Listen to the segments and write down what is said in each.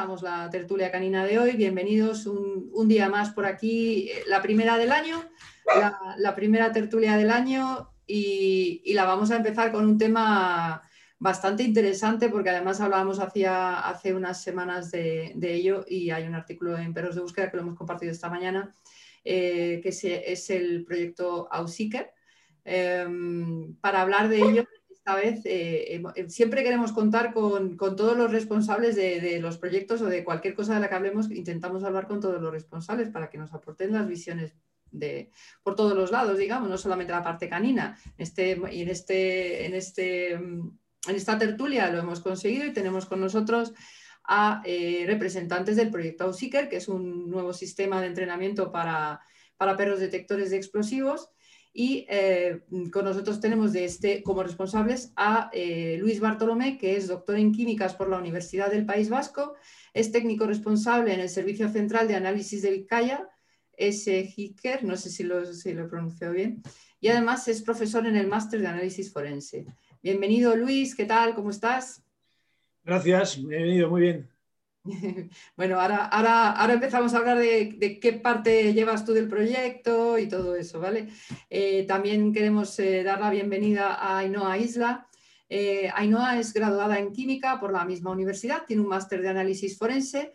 la tertulia canina de hoy. Bienvenidos un, día más por aquí, la primera del año, la, primera tertulia del año y, la vamos a empezar con un tema bastante interesante porque además hablábamos hace unas semanas de, ello y hay un artículo en Perros de Búsqueda que lo hemos compartido esta mañana, eh, que es, el proyecto Auseeker. Em, para hablar de ello vez eh, eh, siempre queremos contar con, todos los responsables de, los proyectos o de cualquier cosa de la que hablemos, intentamos hablar con todos los responsables para que nos aporten las visiones de, por todos los lados, digamos, no solamente la parte canina. Este, y en, este, en, este, en esta tertulia lo hemos conseguido y tenemos con nosotros a eh, representantes del proyecto Auseeker, que es un nuevo sistema de entrenamiento para perros detectores de explosivos y eh, con nosotros tenemos de este, como responsables a eh, Luis Bartolomé, que es doctor en químicas por la Universidad del País Vasco, es técnico responsable en el Servicio Central de Análisis de Vizcaya, es Hicker, no sé si lo, si lo he pronunciado bien, y además es profesor en el Máster de Análisis Forense. Bienvenido Luis, ¿qué tal? ¿Cómo estás? Gracias, bienvenido, muy bien. Bueno, ahora, ahora, ahora empezamos a hablar de, qué parte llevas tú del proyecto y todo eso, ¿vale? Eh, también queremos eh, dar la bienvenida a Ainhoa Isla. Eh, Ainhoa es graduada en química por la misma universidad, tiene un máster de análisis forense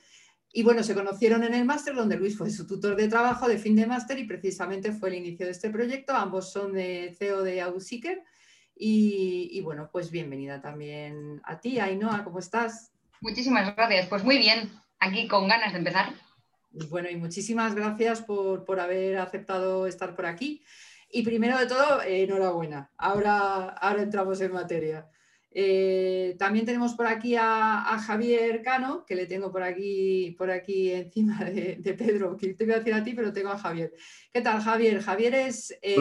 y bueno, se conocieron en el máster donde Luis fue su tutor de trabajo de fin de máster y precisamente fue el inicio de este proyecto. Ambos son de CEO de Auseeker y, y bueno, pues bienvenida también a ti, Ainhoa, ¿cómo estás? Muchísimas gracias. Pues muy bien, aquí con ganas de empezar. Bueno, y muchísimas gracias por, haber aceptado estar por aquí. Y primero de todo, enhorabuena. Ahora, ahora entramos en materia. Eh, también tenemos por aquí a, Javier Cano, que le tengo por aquí, por aquí encima de, Pedro, que te voy a decir a ti, pero tengo a Javier. ¿Qué tal, Javier? Javier es, eh,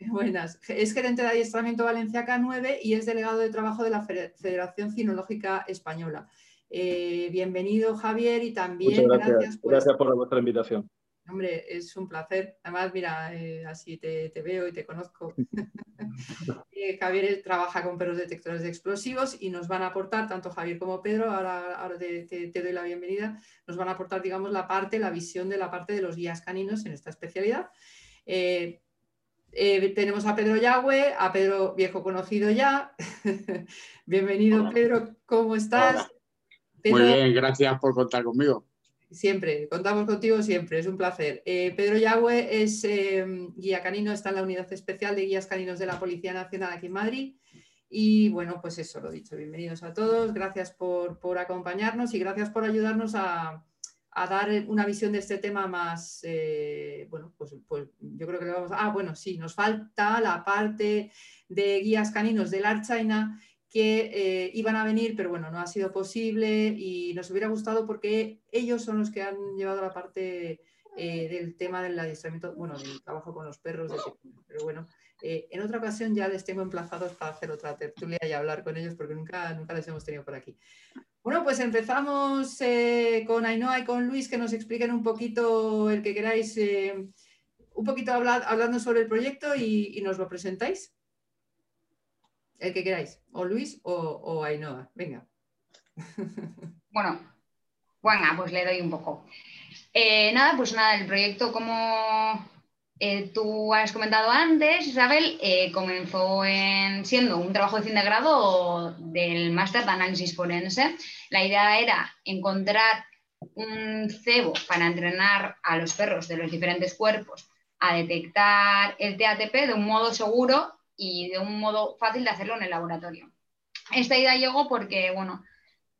buenas, es gerente de adiestramiento Valencia K9 y es delegado de trabajo de la Federación Cinológica Española. Eh, bienvenido, Javier, y también gracias. Gracias por, vuestra invitación. Hombre, es un placer. Además, mira, eh, así te, veo y te conozco. Eh, Javier trabaja con perros detectores de explosivos y nos van a aportar, tanto Javier como Pedro, ahora, ahora te, doy la bienvenida, nos van a aportar, digamos, la parte, la visión de la parte de los guías caninos en esta especialidad. Eh, tenemos a Pedro Yagüe, a Pedro viejo conocido ya. Bienvenido, Pedro, ¿cómo estás? Muy bien, gracias por contar conmigo. Siempre, contamos contigo siempre, es un placer. Eh, Pedro Yagüe es em, guía canino, está en la unidad especial de guías caninos de la Policía Nacional aquí en Madrid. Y bueno, pues eso, lo dicho, bienvenidos a todos, gracias por, por acompañarnos y gracias por ayudarnos a, a dar una visión de este tema más, eh, bueno, pues, pues, yo creo que le vamos a... Ah, bueno, sí, nos falta la parte de guías caninos del Archaina que eh, iban a venir, pero bueno, no ha sido posible y nos hubiera gustado porque ellos son los que han llevado la parte eh, del tema del adiestramiento, bueno, del trabajo con los perros, pero bueno, en otra ocasión ya les tengo emplazados para hacer otra tertulia y hablar con ellos porque nunca, nunca les hemos tenido por aquí. Bueno, pues empezamos eh, con Ainhoa y con Luis que nos expliquen un poquito el que queráis, eh, un poquito hablando sobre el proyecto y, nos lo presentáis. El que queráis, o Luis o, Ainhoa. Venga. Bueno, bueno, pues le doy un poco. Eh, nada, pues nada, el proyecto como eh, tú has comentado antes, Isabel, eh, comenzó en, siendo un trabajo de fin de grado del máster de análisis forense. La idea era encontrar un cebo para entrenar a los perros de los diferentes cuerpos a detectar el TATP de un modo seguro y de un modo fácil de hacerlo en el laboratorio. Esta idea llegó porque, bueno,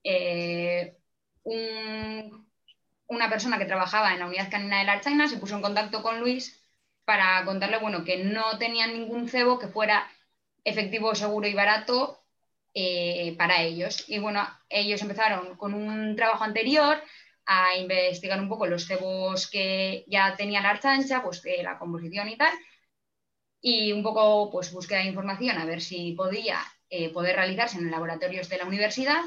eh, una persona que trabajaba en la unidad canina de la China se puso en contacto con Luis para contarle bueno, que no tenían ningún cebo que fuera efectivo, seguro y barato eh, para ellos. Y bueno, ellos empezaron con un trabajo anterior a investigar un poco los cebos que ya tenía la archancha, pues la composición y tal, y un poco pues búsqueda de información a ver si podía eh, poder realizarse en laboratorios de la universidad.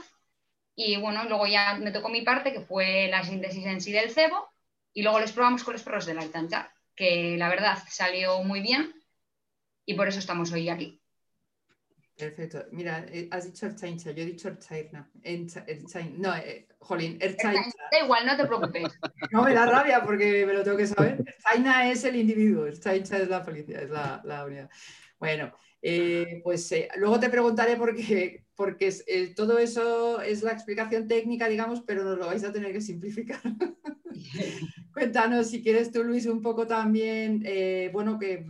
Y bueno, luego ya me tocó mi parte, que fue la síntesis en sí del cebo, y luego los probamos con los perros de la archancha que la verdad salió muy bien y por eso estamos hoy aquí. Perfecto. Mira, eh, has dicho Erchaincha, yo he dicho Erchaina. No, eh, jolín, Erchaincha. Da igual, no te preocupes. No me da rabia porque me lo tengo que saber. Erchaina es el individuo, Erchaincha es la policía, es la, unidad. Bueno, eh, pues luego te preguntaré porque, porque todo eso es la explicación técnica, digamos, pero nos lo vais a tener que simplificar. Cuéntanos si quieres tú, Luis, un poco también, bueno, que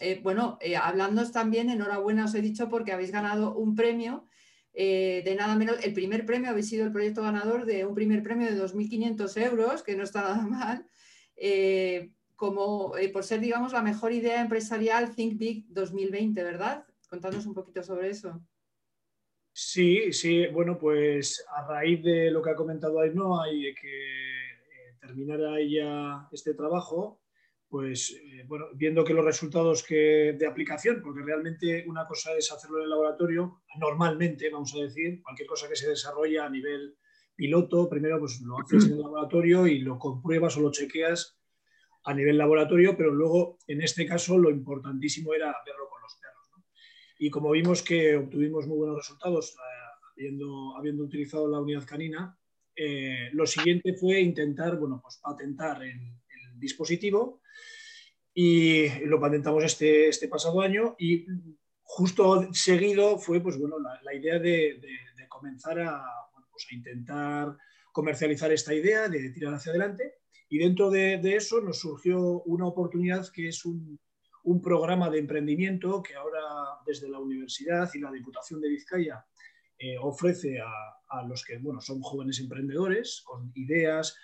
eh, bueno, eh, hablándoos también, enhorabuena os he dicho porque habéis ganado un premio eh, de nada menos, el primer premio, habéis sido el proyecto ganador de un primer premio de 2.500 euros, que no está nada mal, como por ser, digamos, la mejor idea empresarial Think Big 2020, ¿verdad? Contadnos un poquito sobre eso. Sí, sí, bueno, pues a raíz de lo que ha comentado Ainhoa y de que terminara ya este trabajo, pues eh, bueno, viendo que los resultados que, de aplicación, porque realmente una cosa es hacerlo en el laboratorio, normalmente, vamos a decir, cualquier cosa que se desarrolla a nivel piloto, primero pues lo haces en el laboratorio y lo compruebas o lo chequeas a nivel laboratorio, pero luego en este caso lo importantísimo era verlo con los perros. Y como vimos que obtuvimos muy buenos resultados eh, habiendo, habiendo, utilizado la unidad canina, eh, lo siguiente fue intentar bueno, pues patentar el, dispositivo y lo patentamos este, este pasado año y justo seguido fue pues, bueno, la, idea de, comenzar pues, a, intentar comercializar esta idea, de tirar hacia adelante y dentro de, eso nos surgió una oportunidad que es un, programa de emprendimiento que ahora desde la universidad y la Diputación de Vizcaya eh, ofrece a, a, los que bueno, son jóvenes emprendedores con ideas,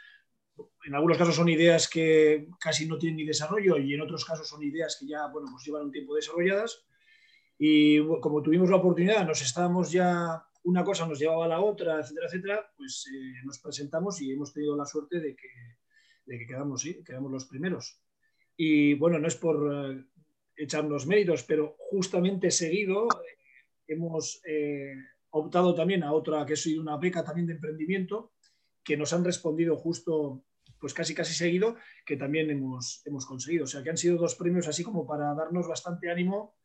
en algunos casos son ideas que casi no tienen ni desarrollo y en otros casos son ideas que ya bueno, pues llevan un tiempo desarrolladas. Y como tuvimos la oportunidad, nos estábamos ya, una cosa nos llevaba a la otra, etcétera, etcétera, pues eh, nos presentamos y hemos tenido la suerte de que, de que quedamos, sí, quedamos los primeros. Y bueno, no es por eh, echarnos méritos, pero justamente seguido eh, hemos optado también a otra, que es una beca también de emprendimiento, que nos han respondido justo pues casi casi seguido, que también hemos, hemos conseguido. O sea, que han sido dos premios así como para darnos bastante ánimo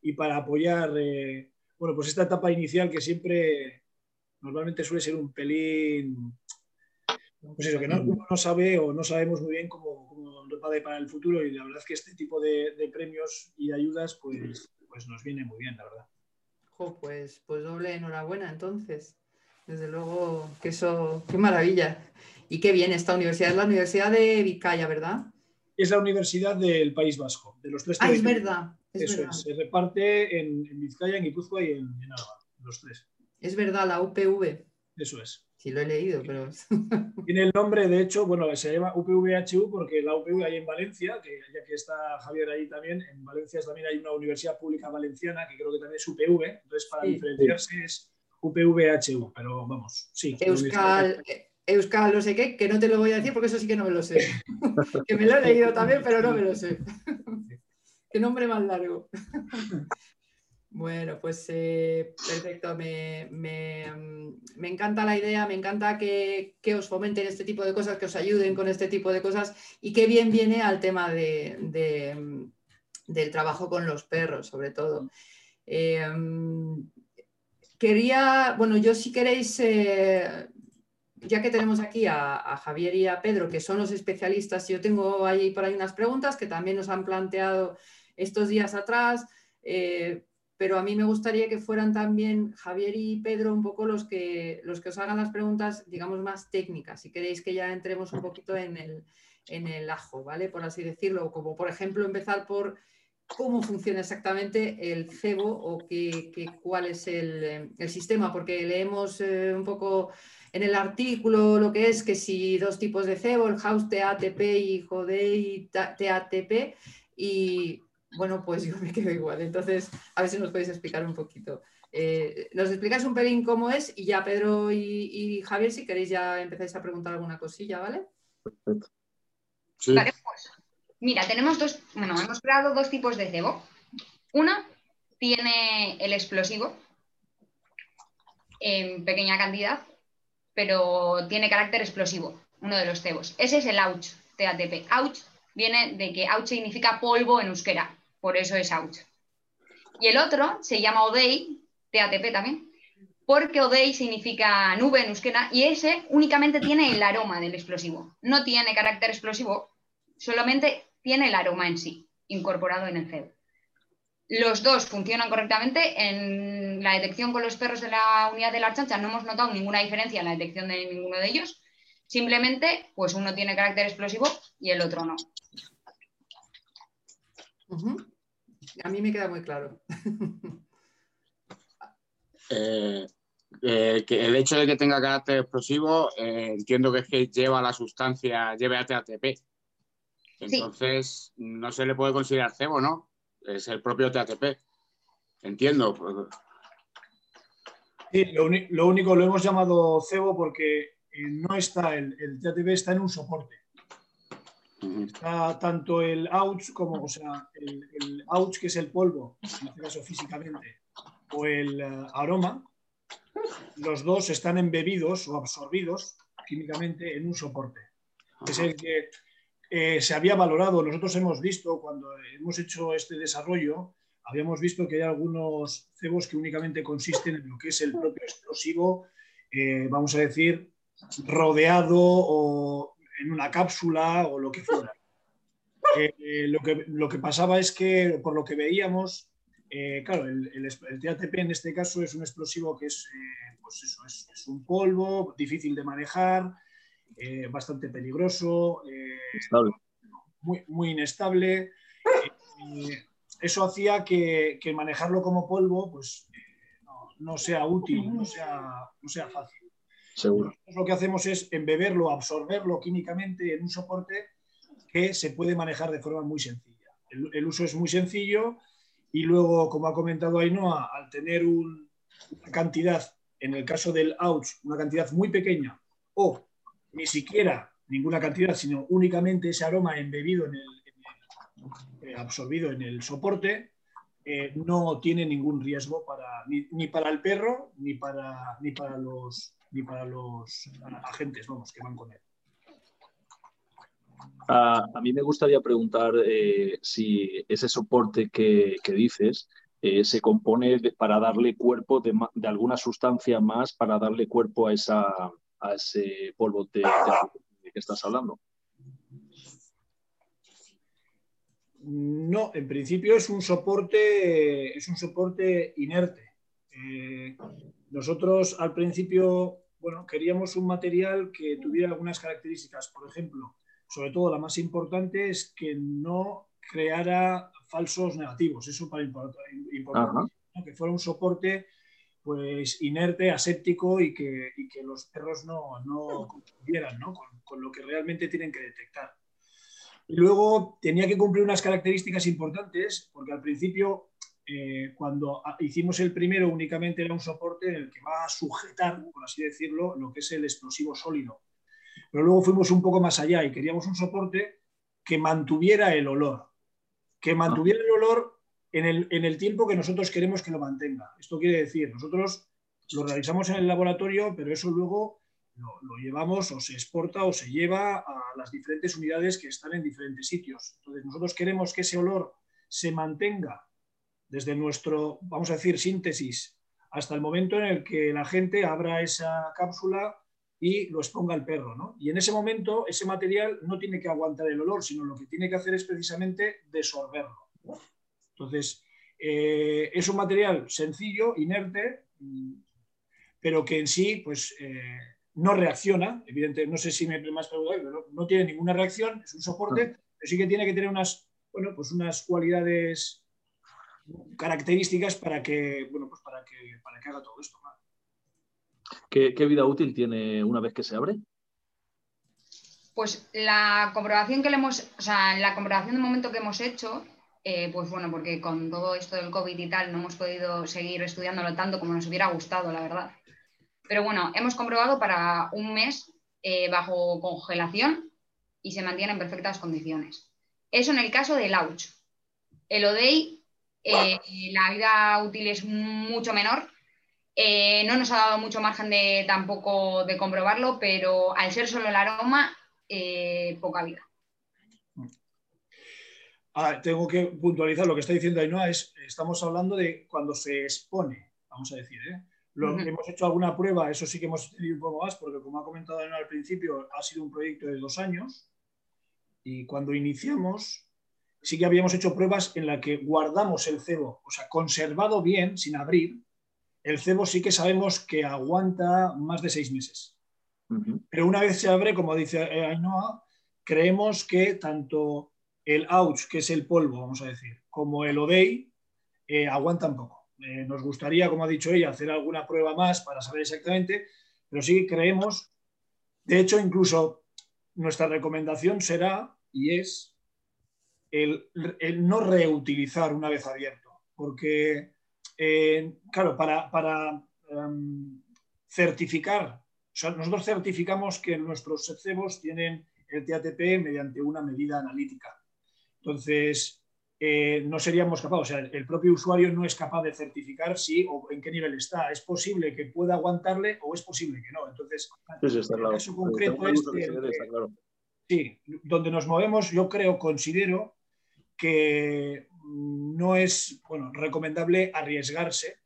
y para apoyar, eh, bueno, pues esta etapa inicial que siempre normalmente suele ser un pelín, pues eso, que no, uno no sabe o no sabemos muy bien cómo, cómo va a para el futuro y la verdad es que este tipo de, premios y ayudas pues, pues nos viene muy bien, la verdad. pues, pues doble enhorabuena entonces. Desde luego, que eso, qué maravilla. Y qué bien esta universidad. Es la Universidad de Vizcaya, ¿verdad? Es la Universidad del País Vasco, de los tres Ah, es verdad. eso es, se reparte en, Vizcaya, en Guipúzcoa y en, en los tres. Es verdad, la UPV. Eso es. Sí, lo he leído, pero. Tiene el nombre, de hecho, bueno, se llama UPVHU porque la UPV hay en Valencia, que ya que está Javier ahí también, en Valencia también hay una universidad pública valenciana que creo que también es UPV, entonces para diferenciarse es UPVHU, pero vamos, sí. Euskal, Euskal, no sé qué, que no te lo voy a decir porque eso sí que no me lo sé. que me lo he leído también, pero no me lo sé. qué nombre más largo. Bueno, pues eh, perfecto, me, encanta la idea, me encanta que, os fomenten este tipo de cosas, que os ayuden con este tipo de cosas y qué bien viene al tema de, del trabajo con los perros, sobre todo. Eh, Quería, bueno, yo si queréis, eh, ya que tenemos aquí a, Javier y a Pedro, que son los especialistas, yo tengo ahí por ahí unas preguntas que también nos han planteado estos días atrás, pero a mí me gustaría que fueran también Javier y Pedro un poco los que, los que os hagan las preguntas, digamos, más técnicas, si queréis que ya entremos un poquito en el, en el ajo, ¿vale? Por así decirlo, como por ejemplo empezar por cómo funciona exactamente el cebo o qué, cuál es el, sistema, porque leemos eh, un poco en el artículo lo que es que si dos tipos de cebo, el house TATP y Jodei TATP, y bueno, pues yo me quedo igual. Entonces, a ver si nos podéis explicar un poquito. Eh, nos explicáis un pelín cómo es y ya Pedro y, Javier, si queréis ya empezáis a preguntar alguna cosilla, ¿vale? Perfecto. Sí. Pues, Mira, tenemos dos, bueno, hemos creado dos tipos de cebo. Una tiene el explosivo en pequeña cantidad, pero tiene carácter explosivo, uno de los cebos. Ese es el ouch, TATP. Ouch viene de que ouch significa polvo en euskera, por eso es ouch. Y el otro se llama ODEI, TATP también, porque ODEI significa nube en y ese únicamente tiene el aroma del explosivo. No tiene carácter explosivo, solamente tiene el aroma en sí, incorporado en el cebo. Los dos funcionan correctamente. En la detección con los perros de la unidad de la chancha no hemos notado ninguna diferencia en la detección de ninguno de ellos. Simplemente, pues uno tiene carácter explosivo y el otro no. A mí me queda muy claro. Eh, eh, que el hecho de que tenga carácter explosivo, eh, entiendo que es que lleva la sustancia, lleve a TATP. Entonces, no se le puede considerar cebo, ¿no? Es el propio TATP. Entiendo. Sí, lo, único, lo hemos llamado cebo porque no está, el, el TATP está en un soporte. Está tanto el ouch como, o sea, el, el, que es el polvo, en este caso físicamente, o el eh, aroma, los dos están embebidos o absorbidos químicamente en un soporte. Es el que eh, se había valorado. Nosotros hemos visto, cuando hemos hecho este desarrollo, habíamos visto que hay algunos cebos que únicamente consisten en lo que es el propio explosivo, eh, vamos a decir, rodeado o en una cápsula o lo que fuera. Eh, lo, que, lo, que, pasaba es que, por lo que veíamos, eh, claro, el, el, TATP en este caso es un explosivo que es, eh, pues eso, es, un polvo difícil de manejar, bastante peligroso, muy, muy, inestable. eso hacía que, que, manejarlo como polvo pues, no, no, sea útil, no sea, no sea fácil. Seguro. lo que hacemos es embeberlo, absorberlo químicamente en un soporte que se puede manejar de forma muy sencilla. El, uso es muy sencillo y luego, como ha comentado Ainhoa, al tener una cantidad, en el caso del ouch, una cantidad muy pequeña o ni siquiera ninguna cantidad, sino únicamente ese aroma embebido en el, eh, absorbido en el soporte, eh, no tiene ningún riesgo para, ni, para el perro ni para, ni para los ni para los agentes vamos, que van con él. A, mí me gustaría preguntar eh, si ese soporte que, dices eh, se compone para darle cuerpo de, alguna sustancia más para darle cuerpo a, esa, a ese polvo de, que estás hablando. No, en principio es un soporte, es un soporte inerte. Eh, nosotros al principio, bueno, queríamos un material que tuviera algunas características. Por ejemplo, sobre todo la más importante es que no creara falsos negativos. Eso para importante, que fuera un soporte pues inerte, aséptico y que, que los perros no, no confundieran Con, con, lo que realmente tienen que detectar. Y luego tenía que cumplir unas características importantes, porque al principio eh, cuando hicimos el primero únicamente era un soporte en el que va a sujetar, por así decirlo, lo que es el explosivo sólido. Pero luego fuimos un poco más allá y queríamos un soporte que mantuviera el olor, que mantuviera el olor en el, tiempo que nosotros queremos que lo mantenga. Esto quiere decir, nosotros lo realizamos en el laboratorio, pero eso luego lo, llevamos o se exporta o se lleva a las diferentes unidades que están en diferentes sitios. Entonces, nosotros queremos que ese olor se mantenga desde nuestro, vamos a decir, síntesis hasta el momento en el que la gente abra esa cápsula y lo exponga al perro. ¿no? Y en ese momento ese material no tiene que aguantar el olor, sino lo que tiene que hacer es precisamente desorberlo. Entonces, eh, es un material sencillo, inerte, pero que en sí pues, eh, no reacciona. Evidentemente, no sé si me más preguntado, pero no, tiene ninguna reacción, es un soporte, pero sí que tiene que tener unas, bueno, pues unas cualidades características para que, bueno, pues para que, para que haga todo esto. ¿Qué, vida útil tiene una vez que se abre? Pues la comprobación que le hemos, o sea, la comprobación de momento que hemos hecho, eh, pues bueno, porque con todo esto del COVID y tal no hemos podido seguir estudiándolo tanto como nos hubiera gustado, la verdad. Pero bueno, hemos comprobado para un mes eh, bajo congelación y se mantiene en perfectas condiciones. Eso en el caso del AUCH. El ODEI eh, la vida útil es mucho menor. Eh, no nos ha dado mucho margen de tampoco de comprobarlo, pero al ser solo el aroma, eh, poca vida. Ah, tengo que puntualizar lo que está diciendo Ainhoa, es, estamos hablando de cuando se expone vamos a decir. ¿eh? Hemos hecho alguna prueba, eso sí que hemos tenido un poco más, porque como ha comentado al principio, ha sido un proyecto de dos años. Y cuando iniciamos, sí que habíamos hecho pruebas en la que guardamos el cebo, o sea, conservado bien, sin abrir. El cebo sí que sabemos que aguanta más de seis meses. Pero una vez se abre, como dice Ainhoa, creemos que tanto el ouch, que es el polvo, vamos a decir, como el odei, eh, aguantan poco. Eh, nos gustaría, como ha dicho ella, hacer alguna prueba más para saber exactamente, pero sí creemos, de hecho, incluso nuestra recomendación será y es el, no reutilizar una vez abierto, porque, eh, claro, para, em, certificar, nosotros certificamos que nuestros cebos tienen el TATP mediante una medida analítica. Entonces, eh, no seríamos capaces, o sea, el propio usuario no es capaz de certificar si o en qué nivel está. Es posible que pueda aguantarle o es posible que no. Entonces, el caso concreto es sí, donde nos movemos, yo creo, considero que no es bueno, recomendable arriesgarse,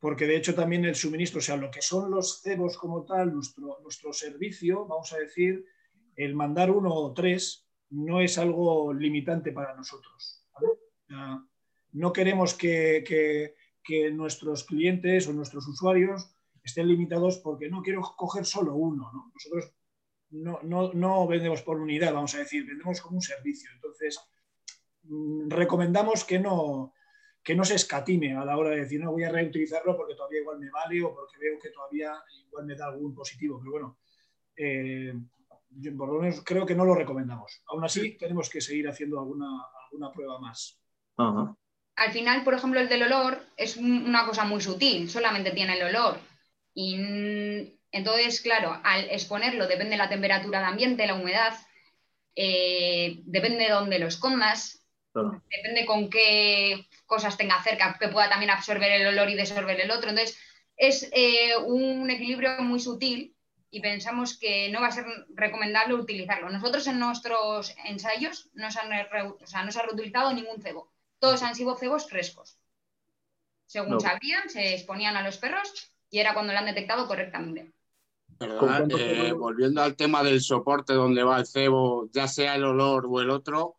porque de hecho también el suministro, o sea, lo que son los cebos como tal, nuestro, nuestro servicio, vamos a decir, el mandar uno o tres no es algo limitante para nosotros. No queremos que, nuestros clientes o nuestros usuarios estén limitados porque no quiero coger solo uno. Nosotros no, vendemos por unidad, vamos a decir, vendemos como un servicio. Entonces, recomendamos que no, que no se escatime a la hora de decir, no voy a reutilizarlo porque todavía igual me vale o porque veo que todavía igual me da algún positivo. Pero bueno, eh, por lo menos creo que no lo recomendamos. Aún así, tenemos que seguir haciendo alguna, alguna prueba más. Al final, por ejemplo, el del olor es una cosa muy sutil, solamente tiene el olor. Y entonces, claro, al exponerlo depende de la temperatura de ambiente, la humedad, eh, depende de dónde lo escondas, depende con qué cosas tenga cerca, que pueda también absorber el olor y desorber el otro. Entonces, es eh, un equilibrio muy sutil y pensamos que no va a ser recomendable utilizarlo. Nosotros en nuestros ensayos no se, han no se ha reutilizado ningún cebo. Todos han sido cebos frescos. Según sabían, se exponían a los perros y era cuando lo han detectado correctamente. Eh, volviendo al tema del soporte donde va el cebo, ya sea el olor o el otro,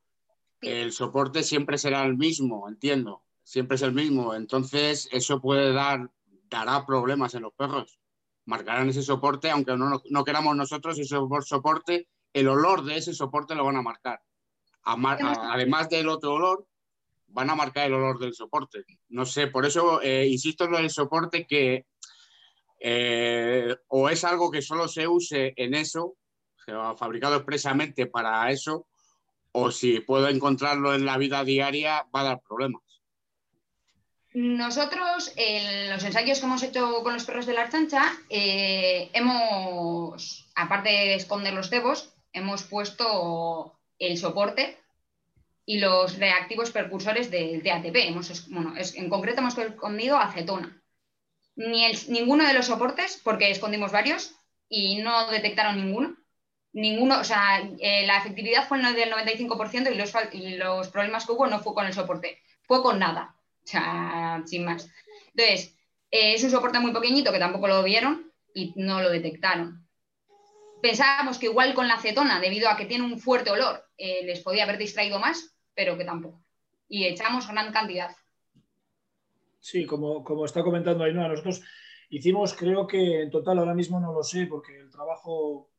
el soporte siempre será el mismo, entiendo. Siempre es el mismo. Entonces, eso puede dar, dará problemas en los perros marcarán ese soporte, aunque no, queramos nosotros ese soporte, el olor de ese soporte lo van a marcar. además del otro olor, van a marcar el olor del soporte. No sé, por eso eh, insisto en lo del soporte que eh, o es algo que solo se use en eso, fabricado expresamente para eso, o si puedo encontrarlo en la vida diaria, va a dar problemas. Nosotros, en los ensayos que hemos hecho con los perros de la archancha, eh, hemos, aparte de esconder los cebos, hemos puesto el soporte y los reactivos precursores del TATP. Hemos, bueno, en concreto hemos escondido acetona. Ni ninguno de los soportes, porque escondimos varios y no detectaron ninguno. Ninguno, o sea, eh, la efectividad fue del 95% y los, problemas que hubo no fue con el soporte, fue con nada. O sea, sin más. Entonces, eh, es un soporte muy pequeñito que tampoco lo vieron y no lo detectaron. Pensábamos que igual con la acetona, debido a que tiene un fuerte olor, eh, les podía haber distraído más, pero que tampoco. Y echamos gran cantidad. Sí, como, como está comentando Ainhoa, nosotros hicimos, creo que en total ahora mismo no lo sé, porque el trabajo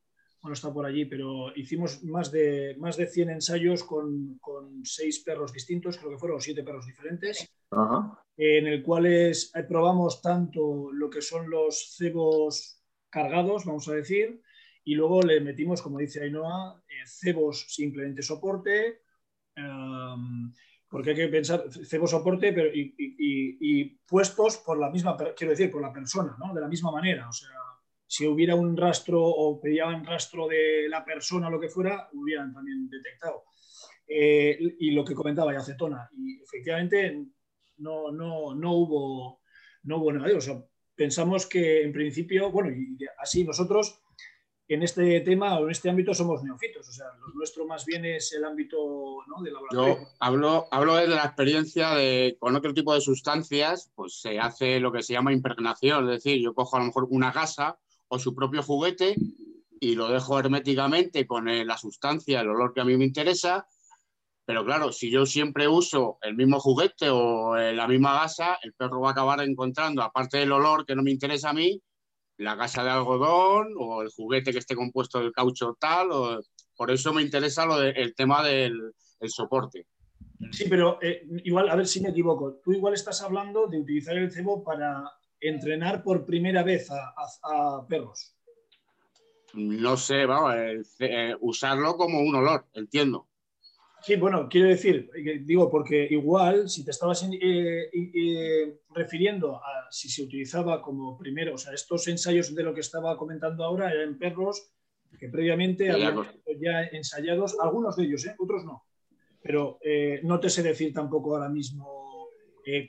no está por allí, pero hicimos más de, más de 100 ensayos con, con seis perros distintos, creo que fueron siete perros diferentes, en el cuales probamos tanto lo que son los cebos cargados, vamos a decir, y luego le metimos, como dice Ainhoa, eh, cebos simplemente soporte, porque hay que pensar cebos soporte pero, y, y, puestos por la misma, quiero decir, por la persona, ¿no? de la misma manera, o sea, si hubiera un rastro o pedían rastro de la persona o lo que fuera, hubieran también detectado. Eh, y lo que comentaba ya acetona, y efectivamente no, no, no hubo, no hubo negativo. pensamos que en principio, bueno, y así nosotros en este tema o en este ámbito somos neofitos, o sea, lo nuestro más bien es el ámbito ¿no? de laboratorio. Yo hablo, hablo de la experiencia de con otro tipo de sustancias, pues se hace lo que se llama impregnación, es decir, yo cojo a lo mejor una gasa o su propio juguete y lo dejo herméticamente con la sustancia, el olor que a mí me interesa, pero claro, si yo siempre uso el mismo juguete o eh, la misma gasa, el perro va a acabar encontrando, aparte del olor que no me interesa a mí, la gasa de algodón o el juguete que esté compuesto del caucho tal. O, por eso me interesa lo el tema del soporte. Sí, pero eh, igual, a ver si me equivoco. Tú igual estás hablando de utilizar el cebo para entrenar por primera vez a, perros. No sé, vamos, eh, usarlo como un olor, entiendo. Sí, bueno, quiero decir, eh, digo, porque igual si te estabas eh, eh, refiriendo a si se utilizaba como primero, o sea, estos ensayos de lo que estaba comentando ahora eran perros que previamente habían ya ensayados, algunos de ellos, otros no. Pero no te sé decir tampoco ahora mismo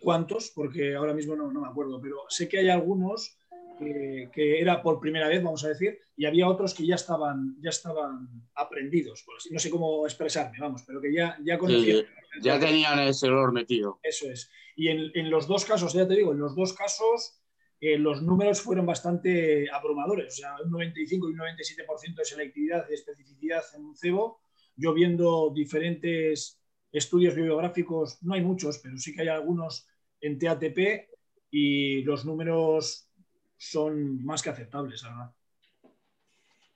cuántos, porque ahora mismo no, no me acuerdo, pero sé que hay algunos que era por primera vez, vamos a decir, y había otros que ya estaban, ya estaban aprendidos, no sé cómo expresarme, vamos, pero que ya, ya conocían. ya tenían ese olor metido. Eso es. Y en, los dos casos, ya te digo, en los dos casos eh, los números fueron bastante abrumadores, o sea, un 95 y un 97% de selectividad, de especificidad en un cebo. Yo viendo diferentes estudios bibliográficos, no hay muchos, pero sí que hay algunos en TATP y los números son más que aceptables, ¿verdad?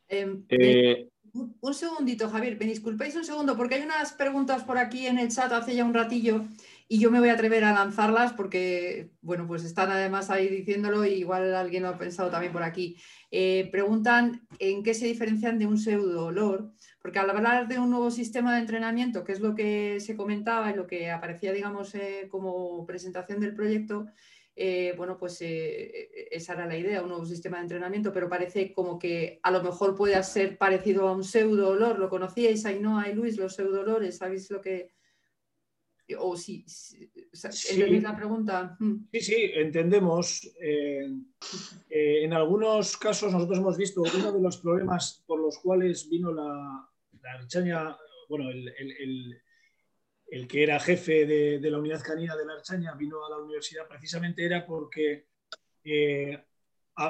Em, eh, un segundito, Javier, me disculpéis un segundo, porque hay unas preguntas por aquí en el chat hace ya un ratillo y yo me voy a atrever a lanzarlas porque, bueno, pues están además ahí diciéndolo y igual alguien lo ha pensado también por aquí. Eh, preguntan en qué se diferencian de un pseudo olor, porque al hablar de un nuevo sistema de entrenamiento, que es lo que se comentaba y lo que aparecía, digamos, eh, como presentación del proyecto, eh, bueno, pues eh, esa era la idea, un nuevo sistema de entrenamiento, pero parece como que a lo mejor puede ser parecido a un pseudo olor. ¿Lo conocíais, Ainhoa y Luis, los pseudo olores? ¿Sabéis lo que...? O si, ¿entendéis la pregunta? Hmm. Sí, sí, entendemos. Eh, en algunos casos nosotros hemos visto uno de los problemas por los cuales vino la, la bueno, el el que era jefe de, la unidad canina de la Archaña vino a la universidad precisamente era porque eh,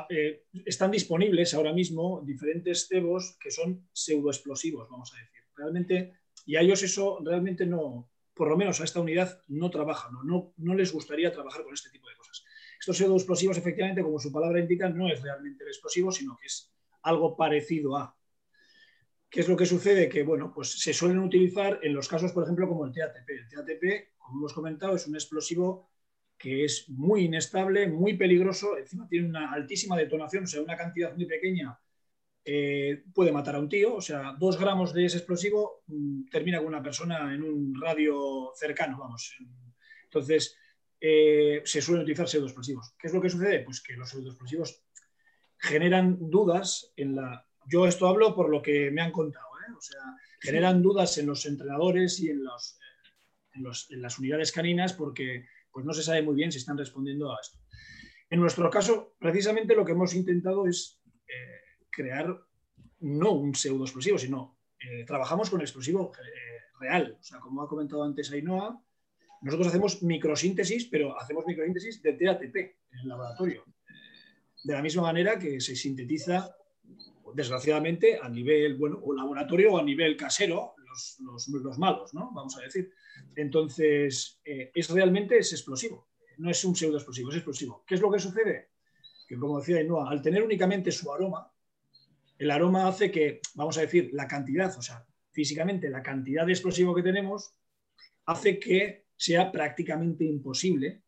eh, están disponibles ahora mismo diferentes cebos que son pseudoexplosivos, vamos a decir. Realmente, y a ellos eso realmente no, por lo menos a esta unidad no trabaja, no, no, les gustaría trabajar con este tipo de cosas. Estos pseudoexplosivos, efectivamente, como su palabra indica, no es realmente el explosivo, sino que es algo parecido a. ¿Qué es lo que sucede? Que bueno, pues se suelen utilizar en los casos, por ejemplo, como el TATP. El TATP, como hemos comentado, es un explosivo que es muy inestable, muy peligroso, encima tiene una altísima detonación, o sea, una cantidad muy pequeña eh, puede matar a un tío, o sea, dos gramos de ese explosivo mm, termina con una persona en un radio cercano, vamos. Entonces, eh, se suelen utilizar pseudoexplosivos. ¿Qué es lo que sucede? Pues que los pseudoexplosivos generan dudas en la yo esto hablo por lo que me han contado, ¿eh? o sea, generan dudas en los entrenadores y en, los, en, las unidades caninas porque pues no se sabe muy bien si están respondiendo a esto. En nuestro caso, precisamente lo que hemos intentado es eh, crear no un pseudo explosivo, sino eh, trabajamos con explosivo real. O sea, como ha comentado antes Ainhoa, nosotros hacemos microsíntesis, pero hacemos microsíntesis de TATP en el laboratorio. De la misma manera que se sintetiza desgraciadamente, a nivel bueno, o laboratorio o a nivel casero, los, los, malos, ¿no? Vamos a decir. Entonces, eh, es realmente es explosivo. No es un pseudo explosivo, es explosivo. ¿Qué es lo que sucede? Que, como decía Ainhoa, al tener únicamente su aroma, el aroma hace que, vamos a decir, la cantidad, o sea, físicamente la cantidad de explosivo que tenemos, hace que sea prácticamente imposible,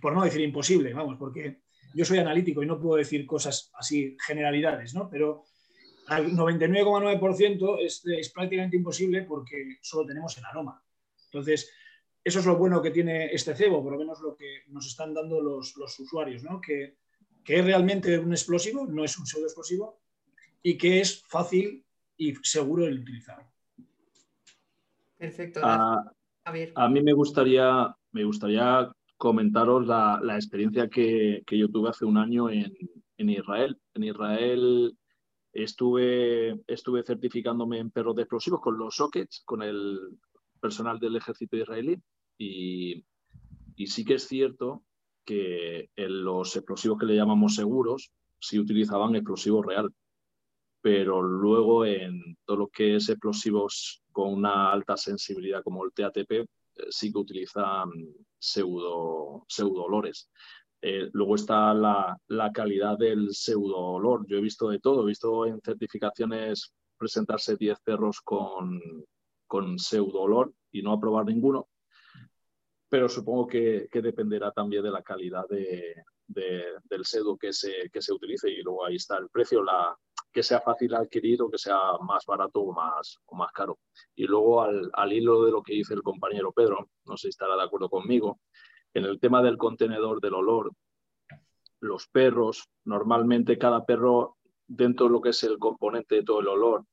por no decir imposible, vamos, porque yo soy analítico y no puedo decir cosas así, generalidades, ¿no? Pero al 99,9% es, es, prácticamente imposible porque solo tenemos el aroma. Entonces, eso es lo bueno que tiene este cebo, por lo menos lo que nos están dando los, usuarios, ¿no? Que, es realmente un explosivo, no es un pseudo explosivo, y que es fácil y seguro de utilizar. Perfecto. A, a mí me gustaría, me gustaría comentaros la, experiencia que, yo tuve hace un año en, Israel. En Israel Estuve, estuve certificándome en perros de explosivos con los sockets, con el personal del ejército israelí y, y sí que es cierto que en los explosivos que le llamamos seguros sí utilizaban explosivos real, pero luego en todo lo que es explosivos con una alta sensibilidad como el TATP eh, sí que utilizan pseudo, pseudo olores. Eh, luego está la, calidad del pseudo olor. Yo he visto de todo, he visto en certificaciones presentarse 10 perros con, con pseudo olor y no aprobar ninguno, pero supongo que, dependerá también de la calidad del pseudo que se, utilice y luego ahí está el precio, que sea fácil adquirir o que sea más barato o más, o más caro. Y luego al, al hilo de lo que dice el compañero Pedro, no sé si estará de acuerdo conmigo, en el tema del contenedor del olor, los perros, normalmente cada perro, dentro de lo que es el componente de todo el olor,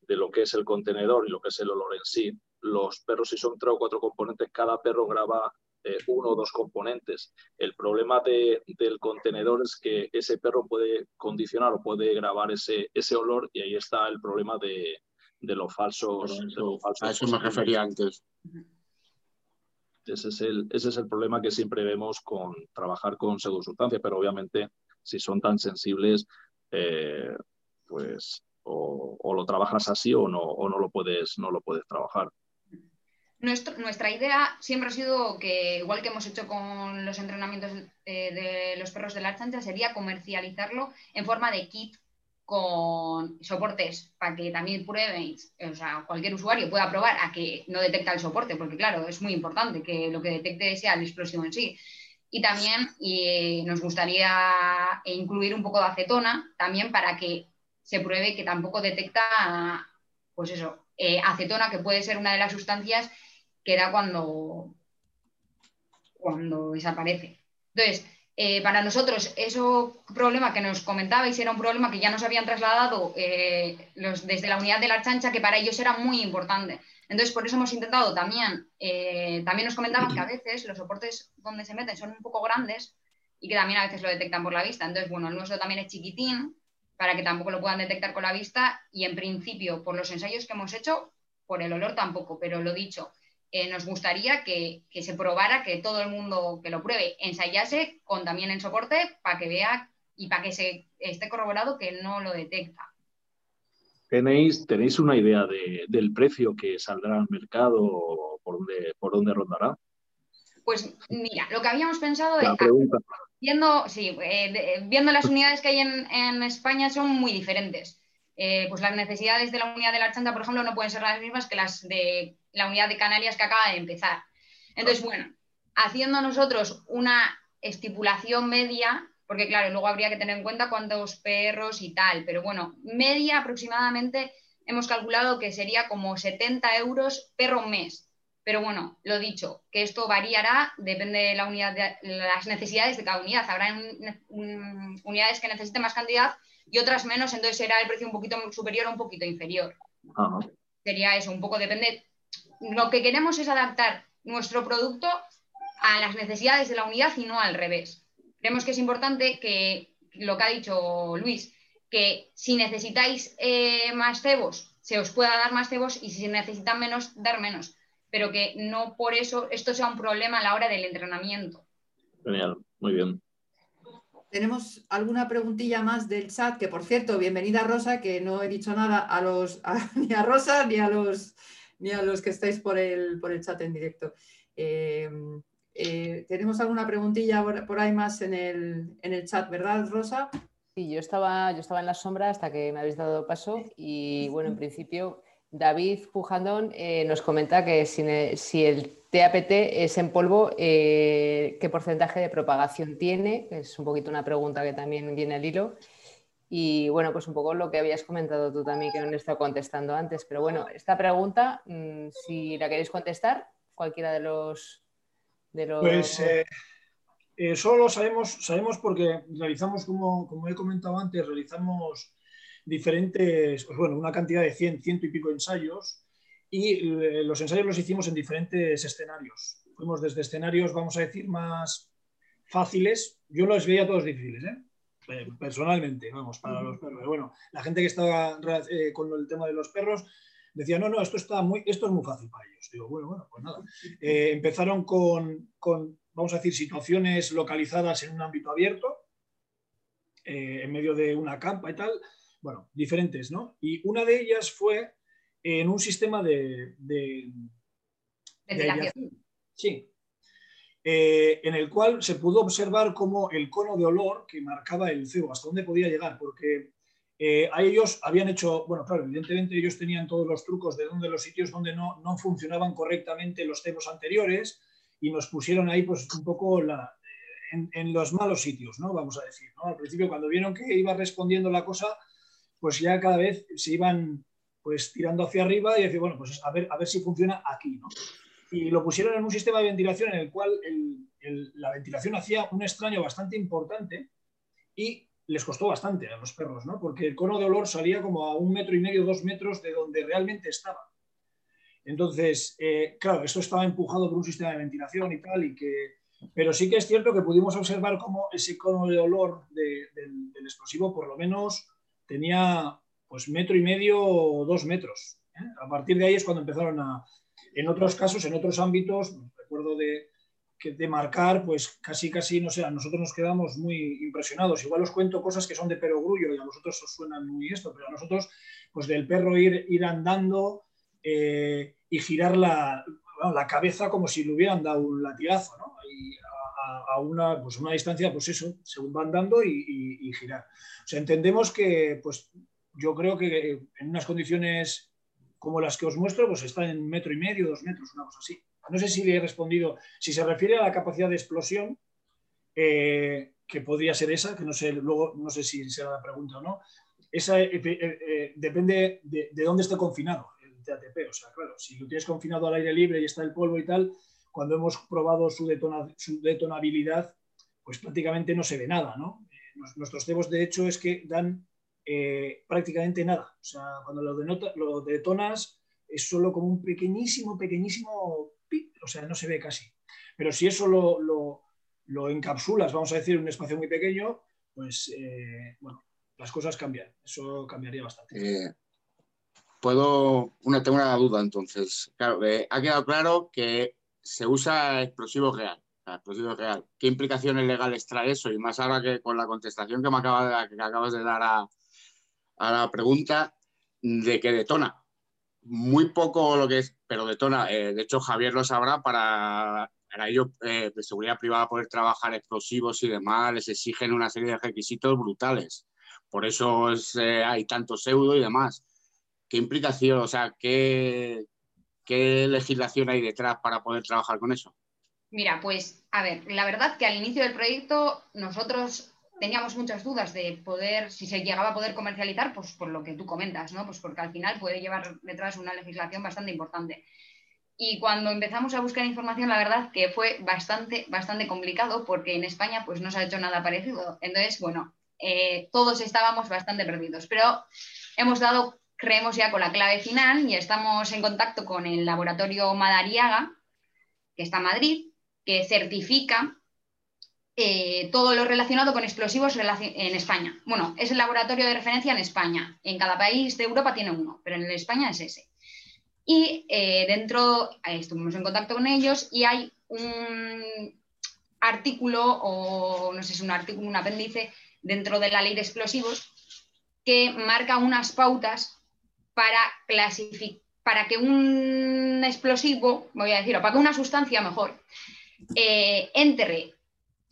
de lo que es el contenedor y lo que es el olor en sí, los perros, si son tres o cuatro componentes, cada perro graba eh, uno o dos componentes. El problema del contenedor es que ese perro puede condicionar o puede grabar ese, ese olor y ahí está el problema de, los falsos. a eso me refería antes. Ese es, el, ese es el problema que siempre vemos con trabajar con pseudosustancias, pero obviamente si son tan sensibles, eh, pues o, lo trabajas así o no, o no, lo, puedes, no lo puedes trabajar. Nuestra idea siempre ha sido que, igual que hemos hecho con los entrenamientos eh, de los perros de la chancha, sería comercializarlo en forma de kit con soportes para que también prueben, o sea, cualquier usuario pueda probar a que no detecta el soporte, porque claro, es muy importante que lo que detecte sea el explosivo en sí. Y también y nos gustaría incluir un poco de acetona, también para que se pruebe que tampoco detecta, pues eso, eh, acetona, que puede ser una de las sustancias que da cuando, cuando desaparece. Entonces, eh, para nosotros, eso problema que nos comentabais era un problema que ya nos habían trasladado eh, desde la unidad de la chancha, que para ellos era muy importante. Entonces, por eso hemos intentado también, eh, también nos comentaban que a veces los soportes donde se meten son un poco grandes y que también a veces lo detectan por la vista. Entonces, bueno, el nuestro también es chiquitín para que tampoco lo puedan detectar con la vista y en principio, por los ensayos que hemos hecho, por el olor tampoco, pero lo dicho, eh, nos gustaría que, se probara, que todo el mundo que lo pruebe ensayase con también en soporte para que vea y para que se esté corroborado que no lo detecta. ¿Tenéis, tenéis una idea del precio que saldrá al mercado o por dónde, por dónde rondará? Pues mira, lo que habíamos pensado es, viendo, sí, eh, viendo las unidades que hay en, España son muy diferentes. Eh, pues las necesidades de la unidad de la chanta, por ejemplo, no pueden ser las mismas que las de la unidad de Canarias que acaba de empezar. Entonces, bueno, haciendo nosotros una estipulación media, porque claro, luego habría que tener en cuenta cuántos perros y tal, pero bueno, media aproximadamente hemos calculado que sería como 70 euros perro mes. Pero bueno, lo dicho, que esto variará, depende de la unidad, de, las necesidades de cada unidad. Habrá unidades que necesiten más cantidad y otras menos, entonces será el precio un poquito superior o un poquito inferior. Sería eso, un poco depende lo que queremos es adaptar nuestro producto a las necesidades de la unidad y no al revés. Creemos que es importante que lo que ha dicho Luis, que si necesitáis eh, más cebos, se os pueda dar más cebos y si necesitan menos, dar menos. Pero que no por eso esto sea un problema a la hora del entrenamiento. Genial, muy bien. Tenemos alguna preguntilla más del chat, que por cierto, bienvenida Rosa, que no he dicho nada a los, ni a Rosa ni a los ni a los que estáis por el, por el chat en directo. Eh, eh, tenemos alguna preguntilla por, ahí más en el, en el, chat, ¿verdad, Rosa? Sí, yo estaba, yo estaba en la sombra hasta que me habéis dado paso y bueno, en principio David Pujandón eh, nos comenta que si, el TAPT es en polvo, ¿qué porcentaje de propagación tiene? Es un poquito una pregunta que también viene al hilo. Y bueno, pues un poco lo que habías comentado tú también, que no he estado contestando antes. Pero bueno, esta pregunta, mm, si la queréis contestar, cualquiera de los... De los... Pues eh, eh, solo sabemos, sabemos porque realizamos, como, como, he comentado antes, realizamos diferentes, pues bueno, una cantidad de 100, ciento y pico ensayos y eh, los ensayos los hicimos en diferentes escenarios. Fuimos desde escenarios, vamos a decir, más fáciles. Yo los veía todos difíciles, ¿eh? Eh, personalmente, vamos, para los perros. Bueno, la gente que estaba eh, con el tema de los perros decía, no, no, esto, está muy, esto es muy fácil para ellos. Digo, bueno, bueno, pues nada. Eh, empezaron con, vamos a decir, situaciones localizadas en un ámbito abierto, en medio de una campa y tal, bueno, diferentes, ¿no? Y una de ellas fue en un sistema de... de, sí, eh, en el cual se pudo observar cómo el cono de olor que marcaba el cebo, hasta dónde podía llegar, porque eh, a ellos habían hecho, bueno, claro, evidentemente ellos tenían todos los trucos de dónde los sitios donde no, no funcionaban correctamente los cebos anteriores y nos pusieron ahí pues un poco la, en, los malos sitios, ¿no? Vamos a decir, ¿no? Al principio cuando vieron que iba respondiendo la cosa, pues ya cada vez se iban pues tirando hacia arriba y decir, bueno, pues a ver, a ver si funciona aquí, ¿no? Y lo pusieron en un sistema de ventilación en el cual la ventilación hacía un extraño bastante importante y les costó bastante a los perros, ¿no? porque el cono de olor salía como a un metro y medio, dos metros de donde realmente estaba. Entonces, eh, claro, esto estaba empujado por un sistema de ventilación y tal, y que, pero sí que es cierto que pudimos observar cómo ese cono de olor del, explosivo por lo menos tenía pues metro y medio o dos metros. ¿eh? A partir de ahí es cuando empezaron a, en otros casos, en otros ámbitos, recuerdo de, de marcar, pues casi, casi, no sé, a nosotros nos quedamos muy impresionados. Igual os cuento cosas que son de perogrullo y a vosotros os suenan muy esto, pero a nosotros, pues del perro ir, ir andando eh, y girar la, la, cabeza como si le hubieran dado un latigazo, ¿no? Y a, una, pues una distancia, pues eso, según va andando y, y girar. O sea, entendemos que, pues yo creo que en unas condiciones como las que os muestro, pues están en metro y medio, dos metros, una cosa así. No sé si le he respondido. Si se refiere a la capacidad de explosión, eh, que podría ser esa, que no sé, luego no sé si será la pregunta o no, esa eh, eh, depende de, dónde esté confinado el TATP. O sea, claro, si lo tienes confinado al aire libre y está el polvo y tal, cuando hemos probado su, su detonabilidad, pues prácticamente no se ve nada, ¿no? Nuestros cebos, de hecho, es que dan eh, prácticamente nada. O sea, cuando lo, lo detonas es solo como un pequeñísimo, pequeñísimo pip, o sea, no se ve casi. Pero si eso lo, encapsulas, vamos a decir, en un espacio muy pequeño, pues eh, bueno, las cosas cambian. Eso cambiaría bastante. Eh, puedo, una, tengo una duda entonces. Claro, ha quedado claro que se usa explosivo real. Explosivo real. ¿Qué implicaciones legales trae eso? Y más ahora que con la contestación que me acaba que acabas de dar a, a la pregunta de que detona. Muy poco lo que es, pero detona. Eh, de hecho, Javier lo sabrá para, para ellos eh, de seguridad privada poder trabajar explosivos y demás, les exigen una serie de requisitos brutales. Por eso eh, hay tanto pseudo y demás. ¿Qué implicación, o sea, qué, qué legislación hay detrás para poder trabajar con eso? Mira, pues a ver, la verdad que al inicio del proyecto nosotros teníamos muchas dudas de poder, si se llegaba a poder comercializar, pues por lo que tú comentas, ¿no? Pues porque al final puede llevar detrás una legislación bastante importante. Y cuando empezamos a buscar información, la verdad que fue bastante, bastante complicado porque en España pues no se ha hecho nada parecido. Entonces, bueno, eh, todos estábamos bastante perdidos, pero hemos dado, creemos ya con la clave final y estamos en contacto con el laboratorio Madariaga, que está en Madrid, que certifica eh, todo lo relacionado con explosivos en España. Bueno, es el laboratorio de referencia en España. En cada país de Europa tiene uno, pero en España es ese. Y eh, dentro, estuvimos en contacto con ellos y hay un artículo, o no sé si es un artículo, un apéndice, dentro de la ley de explosivos que marca unas pautas para para que un explosivo, voy a decir, o para que una sustancia mejor, eh, entre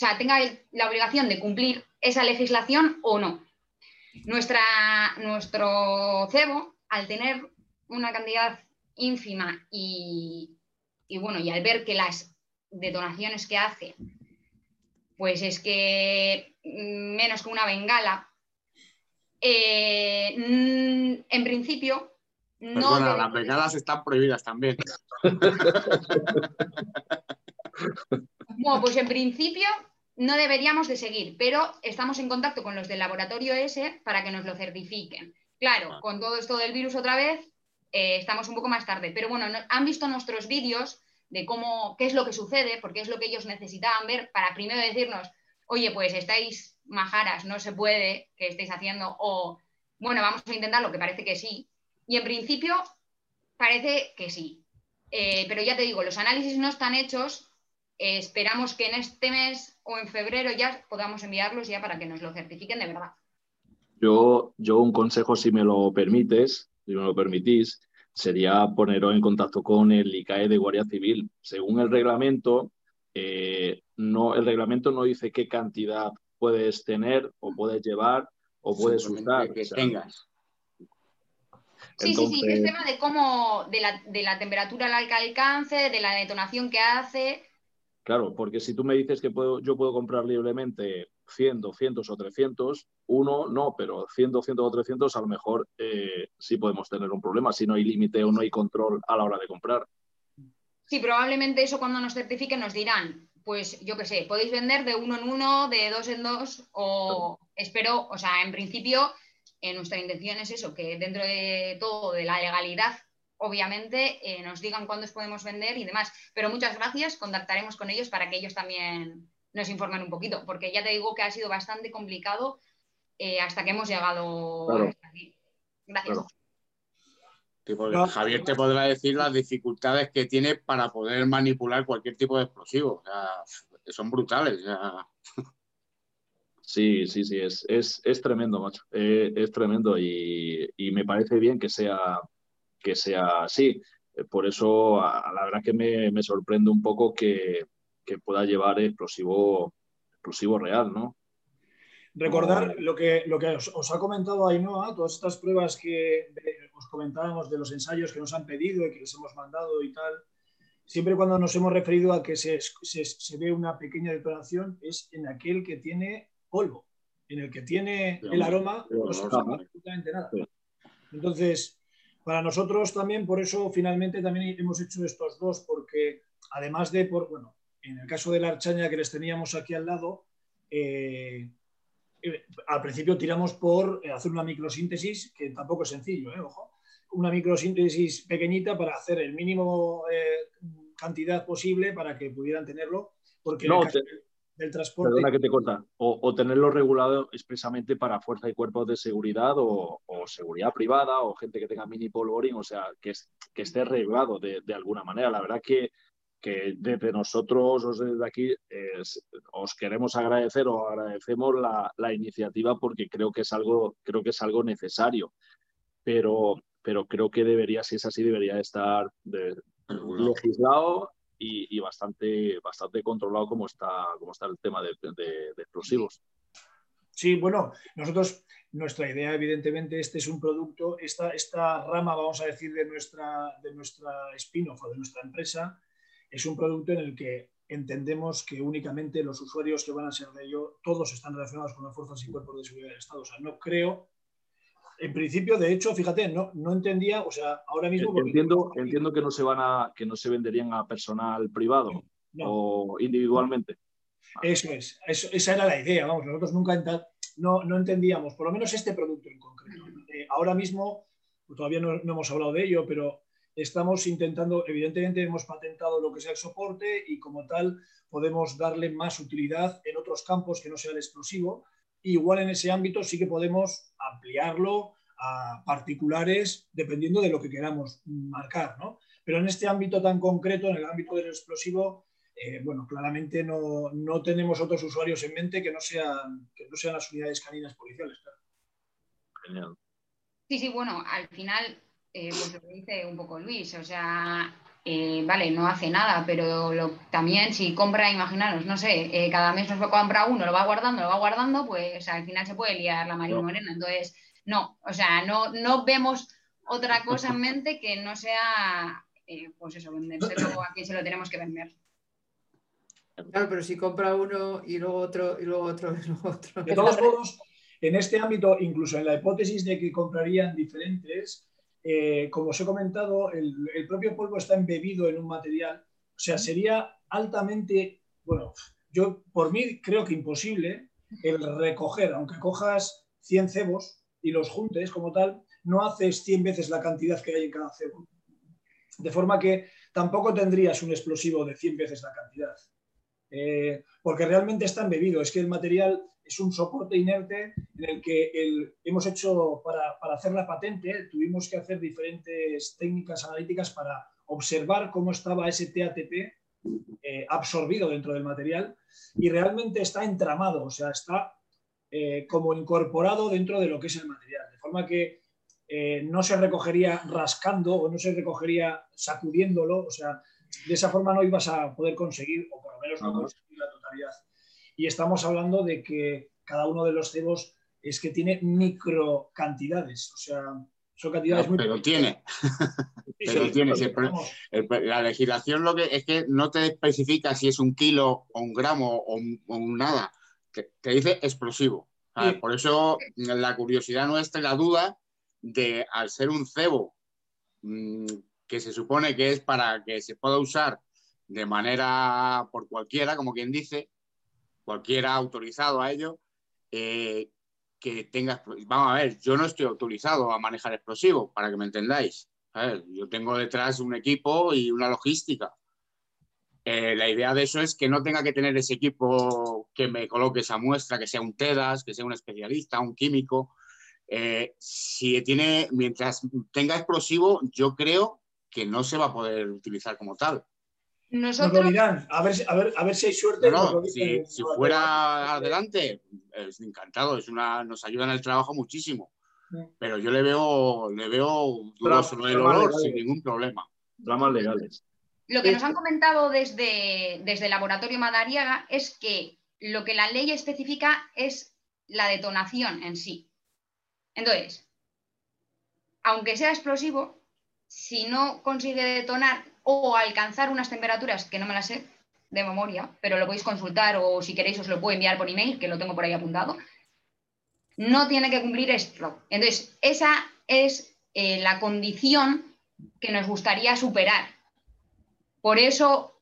sea, tenga la obligación de cumplir esa legislación o no. Nuestra, nuestro cebo, al tener una cantidad ínfima y, bueno, y al ver que las detonaciones que hace, pues es que menos que una bengala, eh, mm, en principio no. las bengalas están prohibidas también. Bueno, pues en principio no deberíamos de seguir, pero estamos en contacto con los del laboratorio ese para que nos lo certifiquen. Claro, ah. con todo esto del virus otra vez, eh, estamos un poco más tarde, pero bueno, han visto nuestros vídeos de cómo, qué es lo que sucede, porque es lo que ellos necesitaban ver para primero decirnos, oye, pues estáis majaras, no se puede que estéis haciendo, o bueno, vamos a intentar lo que parece que sí. Y en principio parece que sí. Eh, pero ya te digo, los análisis no están hechos. Eh, esperamos que en este mes o en febrero ya podamos enviarlos ya para que nos lo certifiquen de verdad. Yo, yo un consejo, si me lo permites, si me lo permitís, sería poneros en contacto con el ICAE de Guardia Civil. Según el reglamento, eh, no, el reglamento no dice qué cantidad puedes tener o puedes llevar o puedes usar. Que tengas. Sí, sí, sí, es tema de cómo, de la, de la temperatura al alcance, de la detonación que hace. Claro, porque si tú me dices que puedo, yo puedo comprar libremente 100, 200 o 300, uno no, pero 100, 200 o 300 a lo mejor eh, sí podemos tener un problema si no hay límite o no hay control a la hora de comprar. Sí, probablemente eso cuando nos certifiquen nos dirán, pues yo qué sé, podéis vender de uno en uno, de dos en dos, o espero, o sea, en principio, eh, nuestra intención es eso, que dentro de todo, de la legalidad, obviamente, eh, nos digan cuándo podemos vender y demás. Pero muchas gracias, contactaremos con ellos para que ellos también nos informen un poquito, porque ya te digo que ha sido bastante complicado eh, hasta que hemos llegado hasta aquí. Gracias. Javier te podrá decir las dificultades que tiene para poder manipular cualquier tipo de explosivo. son brutales. Sí, sí, sí, es, es, tremendo, macho. Eh, es tremendo y, me parece bien que sea, que sea así. Por eso, la verdad que me, me sorprende un poco que, que pueda llevar explosivo, explosivo real, ¿no? Recordar lo que, lo que os, ha comentado Ainhoa, todas estas pruebas que os comentábamos de los ensayos que nos han pedido y que les hemos mandado y tal, siempre cuando nos hemos referido a que se, se, ve una pequeña detonación es en aquel que tiene polvo, en el que tiene el aroma, no se absolutamente nada. Entonces, para nosotros también, por eso finalmente también hemos hecho estos dos, porque además de, por, bueno, en el caso de la archaña que les teníamos aquí al lado, eh, eh, al principio tiramos por eh, hacer una microsíntesis, que tampoco es sencillo, ojo, una microsíntesis pequeñita para hacer el mínimo cantidad posible para que pudieran tenerlo, porque no, del transporte... Perdona que te corta, o, tenerlo regulado expresamente para fuerza y cuerpos de seguridad o, seguridad privada o gente que tenga mini polvorín, o sea, que, que esté regulado de, de alguna manera. La verdad que que desde nosotros, desde aquí, os queremos agradecer o agradecemos la, iniciativa porque creo que es algo, creo que es algo necesario. Pero, pero creo que debería, si es así, debería estar legislado y, bastante, bastante controlado como está, como está el tema de, explosivos. Sí, bueno, nosotros, nuestra idea, evidentemente, este es un producto, esta, esta rama, vamos a decir, de nuestra, de nuestra spin-off o de nuestra empresa, es un producto en el que entendemos que únicamente los usuarios que van a ser de ello, todos están relacionados con las fuerzas y cuerpos de seguridad del Estado. O sea, no creo, en principio, de hecho, fíjate, no, no entendía, o sea, ahora mismo... Entiendo, entiendo que no se van a, que no se venderían a personal privado o individualmente. Eso es, esa era la idea, vamos, nosotros nunca no, no entendíamos, por lo menos este producto en concreto. Eh, ahora mismo, todavía no, no hemos hablado de ello, pero estamos intentando, evidentemente hemos patentado lo que sea el soporte y como tal podemos darle más utilidad en otros campos que no sea el explosivo. Igual en ese ámbito sí que podemos ampliarlo a particulares dependiendo de lo que queramos marcar, ¿no? Pero en este ámbito tan concreto, en el ámbito del explosivo, eh, bueno, claramente no, no, tenemos otros usuarios en mente que no sean, que no sean las unidades caninas policiales. Genial. Sí, sí, bueno, al final eh, pues lo que dice un poco Luis, o sea, eh, vale, no hace nada, pero también si compra, imaginaros, no sé, eh, cada mes nos compra uno, lo va guardando, lo va guardando, pues al final se puede liar la María Morena. Entonces, no, o sea, no, no vemos otra cosa en mente que no sea, pues eso, vendérselo a quien se lo tenemos que vender. Claro, pero si compra uno y luego otro, y luego otro, y luego otro. De todos modos, en este ámbito, incluso en la hipótesis de que comprarían diferentes, eh, como os he comentado, el, propio polvo está embebido en un material, o sea, sería altamente, bueno, yo por mí creo que imposible el recoger, aunque cojas 100 cebos y los juntes como tal, no haces 100 veces la cantidad que hay en cada cebo. De forma que tampoco tendrías un explosivo de 100 veces la cantidad. Eh, porque realmente está embebido, es que el material es un soporte inerte en el que hemos hecho, para, hacer la patente, tuvimos que hacer diferentes técnicas analíticas para observar cómo estaba ese TATP eh, absorbido dentro del material y realmente está entramado, o sea, está eh, como incorporado dentro de lo que es el material, de forma que eh, no se recogería rascando o no se recogería sacudiéndolo, o sea, de esa forma no ibas a poder conseguir, o por lo menos no conseguir la totalidad. Y estamos hablando de que cada uno de los cebos es que tiene micro cantidades, o sea, son cantidades muy Pero tiene. pero tiene. la legislación lo que es que no te especifica si es un kilo o un gramo o, un, nada. Te, dice explosivo. Por eso la curiosidad nuestra la duda de, al ser un cebo mm, que se supone que es para que se pueda usar de manera por cualquiera, como quien dice, cualquiera autorizado a ello, eh, que tenga, vamos a ver, yo no estoy autorizado a manejar explosivos, para que me entendáis. yo tengo detrás un equipo y una logística. Eh, la idea de eso es que no tenga que tener ese equipo que me coloque esa muestra, que sea un TEDAS, que sea un especialista, un químico, eh, si tiene, mientras tenga explosivo, yo creo que no se va a poder utilizar como tal. Nosotros... a ver, a, ver, si hay suerte. si, fuera adelante, es encantado, es una, nos ayuda en el trabajo muchísimo. Pero yo le veo, le veo dudoso el olor sin ningún problema. Dramas legales. Lo que nos han comentado desde, desde el laboratorio Madariaga es que lo que la ley especifica es la detonación en sí. Entonces, aunque sea explosivo, si no consigue detonar o alcanzar unas temperaturas que no me las sé de memoria, pero lo podéis consultar o si queréis os lo puedo enviar por email, que lo tengo por ahí apuntado, no tiene que cumplir esto. Entonces, esa es eh, la condición que nos gustaría superar. Por eso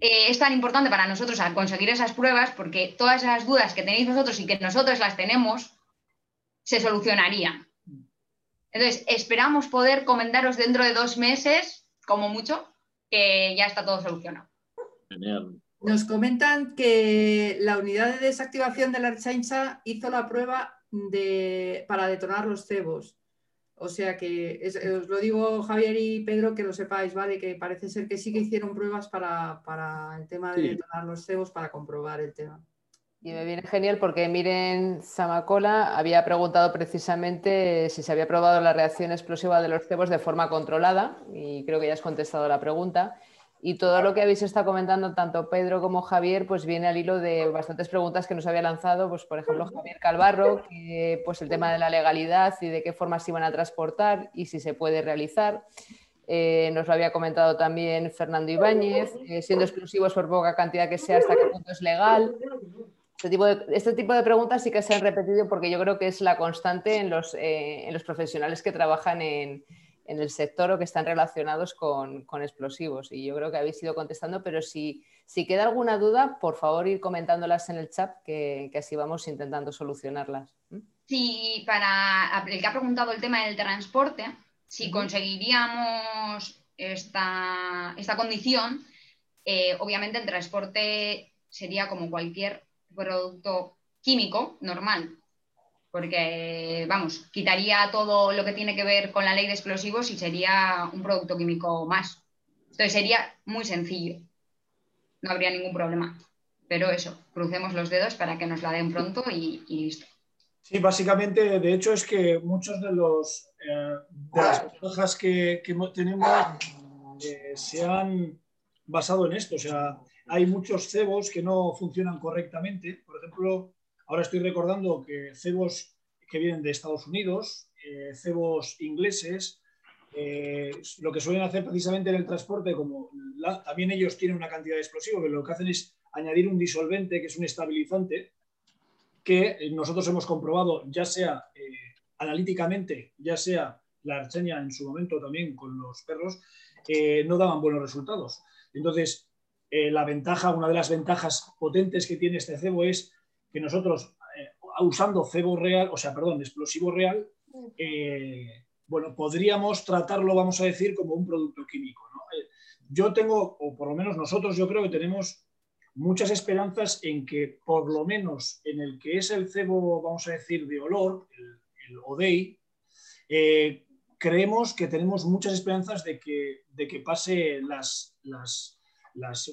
eh, es tan importante para nosotros conseguir esas pruebas, porque todas esas dudas que tenéis vosotros y que nosotros las tenemos, se solucionaría. Entonces, esperamos poder comentaros dentro de dos meses, como mucho, que ya está todo solucionado. Genial. Nos comentan que la unidad de desactivación de la Archaincha hizo la prueba de, para detonar los cebos. O sea que os lo digo Javier y Pedro que lo sepáis, ¿vale? Que parece ser que sí que hicieron pruebas para, el tema de detonar los cebos para comprobar el tema. Y me viene genial porque Miren Samacola había preguntado precisamente si se había probado la reacción explosiva de los cebos de forma controlada y creo que ya has contestado la pregunta. Y todo lo que habéis estado comentando, tanto Pedro como Javier, pues viene al hilo de bastantes preguntas que nos había lanzado, pues por ejemplo Javier Calvarro, pues el tema de la legalidad y de qué forma se iban a transportar y si se puede realizar. Eh, nos lo había comentado también Fernando Ibáñez, eh, siendo explosivos por poca cantidad que sea, hasta qué punto es legal. Este tipo, de, este tipo de preguntas sí que se han repetido porque yo creo que es la constante en los, eh, en los profesionales que trabajan en, en, el sector o que están relacionados con, con, explosivos. Y yo creo que habéis ido contestando, pero si, si queda alguna duda, por favor ir comentándolas en el chat, que, que así vamos intentando solucionarlas. ¿Mm? Sí, para el que ha preguntado el tema del transporte, si conseguiríamos esta, esta condición, eh, obviamente el transporte sería como cualquier producto químico normal, porque, vamos, quitaría todo lo que tiene que ver con la ley de explosivos y sería un producto químico más. Entonces sería muy sencillo, no habría ningún problema. Pero eso, crucemos los dedos para que nos la den pronto y, listo. Sí, básicamente, de hecho, es que muchos de los eh, de las ventajas que, tenemos eh, se han basado en esto. O sea, hay muchos cebos que no funcionan correctamente. Por ejemplo, ahora estoy recordando que cebos que vienen de Estados Unidos, eh, cebos ingleses, eh, lo que suelen hacer precisamente en el transporte, como también ellos tienen una cantidad de explosivo, que lo que hacen es añadir un disolvente, que es un estabilizante, que nosotros hemos comprobado, ya sea eh, analíticamente, ya sea la archeña en su momento también con los perros, no daban buenos resultados. Entonces, eh, la ventaja, una de las ventajas potentes que tiene este cebo es que nosotros, eh, usando cebo real, o sea, perdón, explosivo real, eh, bueno, podríamos tratarlo, vamos a decir, como un producto químico. yo tengo, o por lo menos nosotros, yo creo que tenemos muchas esperanzas en que por lo menos en el que es el cebo, vamos a decir, de olor, el, ODEI, eh, creemos que tenemos muchas esperanzas de que, de que pase las,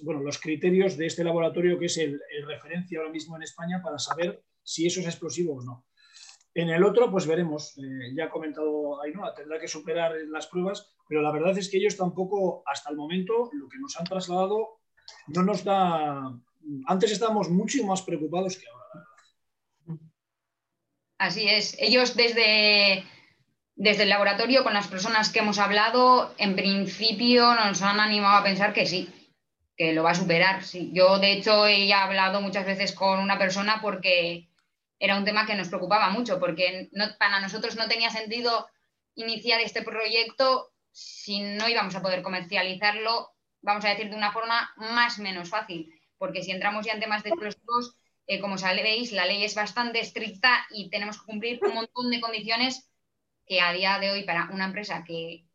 bueno, los criterios de este laboratorio que es el, referencia ahora mismo en España para saber si eso es explosivo o no. En el otro, pues veremos, eh, ya ha comentado Ainhoa, tendrá que superar las pruebas, pero la verdad es que ellos tampoco, hasta el momento, lo que nos han trasladado no nos da... Antes estábamos mucho más preocupados que ahora. Así es, ellos desde desde el laboratorio, con las personas que hemos hablado, en principio nos han animado a pensar que sí, que lo va a superar. Yo, de hecho, he hablado muchas veces con una persona porque era un tema que nos preocupaba mucho, porque para nosotros no tenía sentido iniciar este proyecto si no íbamos a poder comercializarlo, vamos a decir, de una forma más menos fácil, porque si entramos ya en temas de explosivos, eh, como sabéis, la ley es bastante estricta y tenemos que cumplir un montón de condiciones que a día de hoy para una empresa que,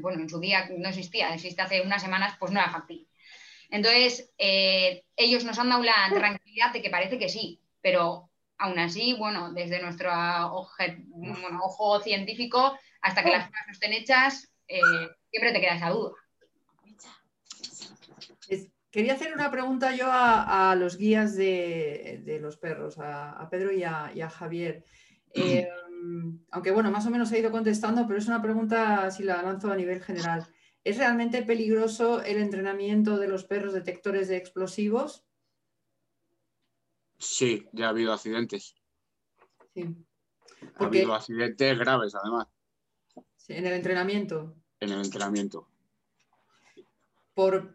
bueno, en su día no existía, existe hace unas semanas, pues no era factible. Entonces, eh, ellos nos han dado la tranquilidad de que parece que sí, pero aún así, bueno, desde nuestro ojo científico, hasta que las pruebas no estén hechas, eh, siempre te queda esa duda. Quería hacer una pregunta yo a, los guías de, los perros, a, Pedro y a, Javier. Eh, aunque bueno, más o menos he ido contestando, pero es una pregunta, si la lanzo a nivel general. ¿Es realmente peligroso el entrenamiento de los perros detectores de explosivos? Sí, ya ha habido accidentes. Sí. Ha habido accidentes graves, además. en el entrenamiento. En el entrenamiento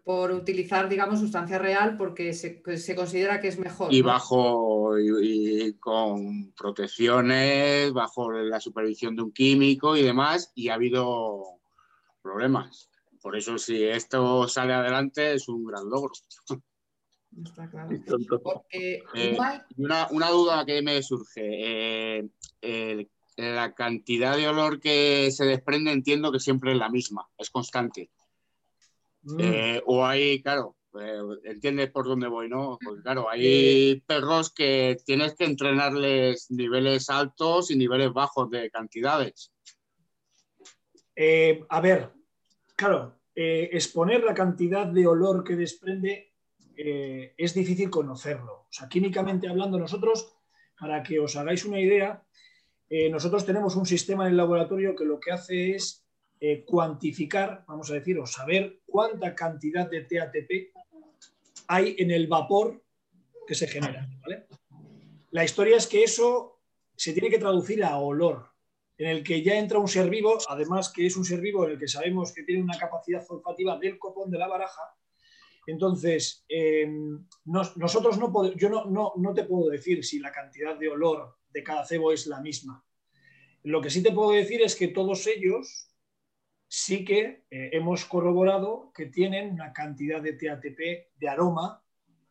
por, utilizar, digamos, sustancia real porque se, considera que es mejor. Y bajo, y, con protecciones, bajo la supervisión de un químico y demás, y ha habido problemas. Por eso, si esto sale adelante, es un gran logro. Está claro. Eh, una, duda que me surge. Eh, la cantidad de olor que se desprende entiendo que siempre es la misma, es constante. Mm. Eh, o hay, claro, eh, entiendes por dónde voy, ¿no? Porque claro, hay perros que tienes que entrenarles niveles altos y niveles bajos de cantidades. Eh, a ver, claro, exponer la cantidad de olor que desprende es difícil conocerlo. O sea, químicamente hablando, nosotros, para que os hagáis una idea, nosotros tenemos un sistema en el laboratorio que lo que hace es eh, cuantificar, vamos a decir, o saber cuánta cantidad de TATP hay en el vapor que se genera. La historia es que eso se tiene que traducir a olor, en el que ya entra un ser vivo, además que es un ser vivo en el que sabemos que tiene una capacidad olfativa del copón de la baraja. Entonces, em, nosotros no yo no, no, no te puedo decir si la cantidad de olor de cada cebo es la misma. Lo que sí te puedo decir es que todos ellos sí que eh, hemos corroborado que tienen una cantidad de TATP de aroma,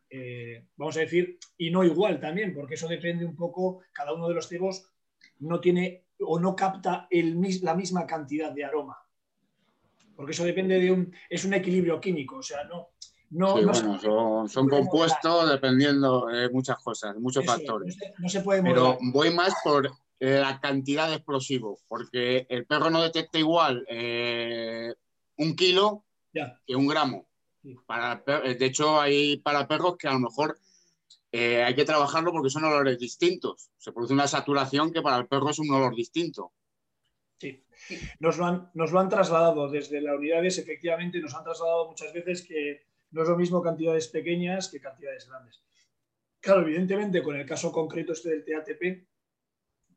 eh, vamos a decir, y no igual también, porque eso depende un poco, cada uno de los cebos no tiene o no capta el, la misma cantidad de aroma. Porque eso depende de un, es un equilibrio químico, o sea, no, no, son, son compuestos dependiendo de muchas cosas, muchos factores. No se, puede Pero voy más por la cantidad de explosivos, porque el perro no detecta igual eh, un kilo que un gramo. Para, de hecho, hay para perros que a lo mejor eh, hay que trabajarlo porque son olores distintos. Se produce una saturación que para el perro es un olor distinto. Sí, nos lo han, trasladado desde las unidades, efectivamente, nos han trasladado muchas veces que no es lo mismo cantidades pequeñas que cantidades grandes. Claro, evidentemente, con el caso concreto este del TATP,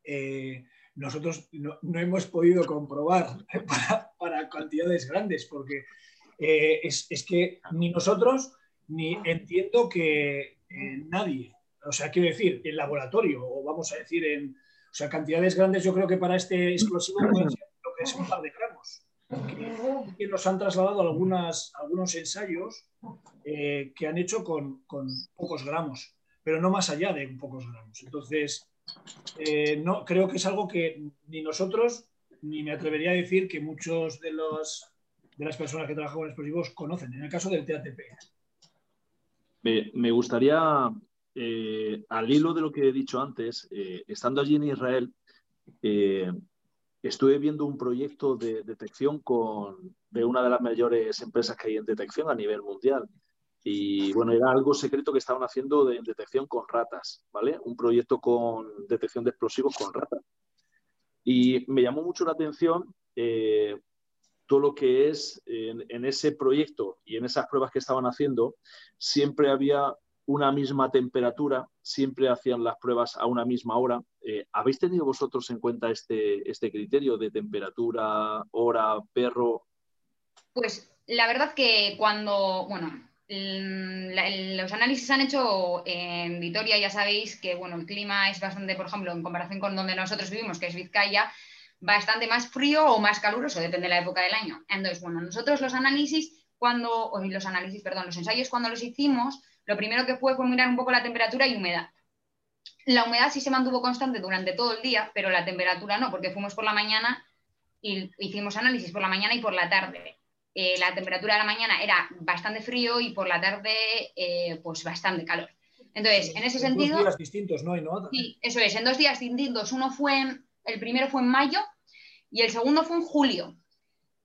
eh, nosotros no, hemos podido comprobar para, cantidades grandes, porque eh, es, que ni nosotros ni entiendo que eh, nadie, o sea, quiero decir, en laboratorio, o vamos a decir en o sea, cantidades grandes, yo creo que para este explosivo puede ser lo que es un par de gramos. Que, nos han trasladado algunas, algunos ensayos que han hecho con, con pocos gramos, pero no más allá de pocos gramos. Entonces, eh, no, creo que es algo que ni nosotros, ni me atrevería a decir que muchos de, los, de las personas que trabajan con explosivos conocen, en el caso del TATP. Me, gustaría, eh, al hilo de lo que he dicho antes, eh, estando allí en Israel, eh, estuve viendo un proyecto de detección con, de una de las mayores empresas que hay en detección a nivel mundial. Y bueno, era algo secreto que estaban haciendo de detección con ratas, ¿vale? Un proyecto con detección de explosivos con ratas. Y me llamó mucho la atención todo lo que es en, ese proyecto y en esas pruebas que estaban haciendo, siempre había una misma temperatura, siempre hacían las pruebas a una misma hora. Eh, ¿Habéis tenido vosotros en cuenta este, este criterio de temperatura, hora, perro? Pues la verdad que cuando, bueno, los análisis se han hecho en Vitoria, ya sabéis que bueno, el clima es bastante, por ejemplo, en comparación con donde nosotros vivimos, que es Vizcaya, bastante más frío o más caluroso, depende de la época del año. Entonces, bueno, nosotros los análisis, cuando, o los análisis, perdón, los ensayos cuando los hicimos, lo primero que fue fue mirar un poco la temperatura y humedad. La humedad sí se mantuvo constante durante todo el día, pero la temperatura no, porque fuimos por la mañana y hicimos análisis por la mañana y por la tarde. Eh, la temperatura de la mañana era bastante frío y por la tarde eh, pues bastante calor. Entonces, en ese sentido... Dos días distintos, ¿no? Sí, eso es, en dos días distintos. Uno fue, el primero fue en mayo y el segundo fue en julio,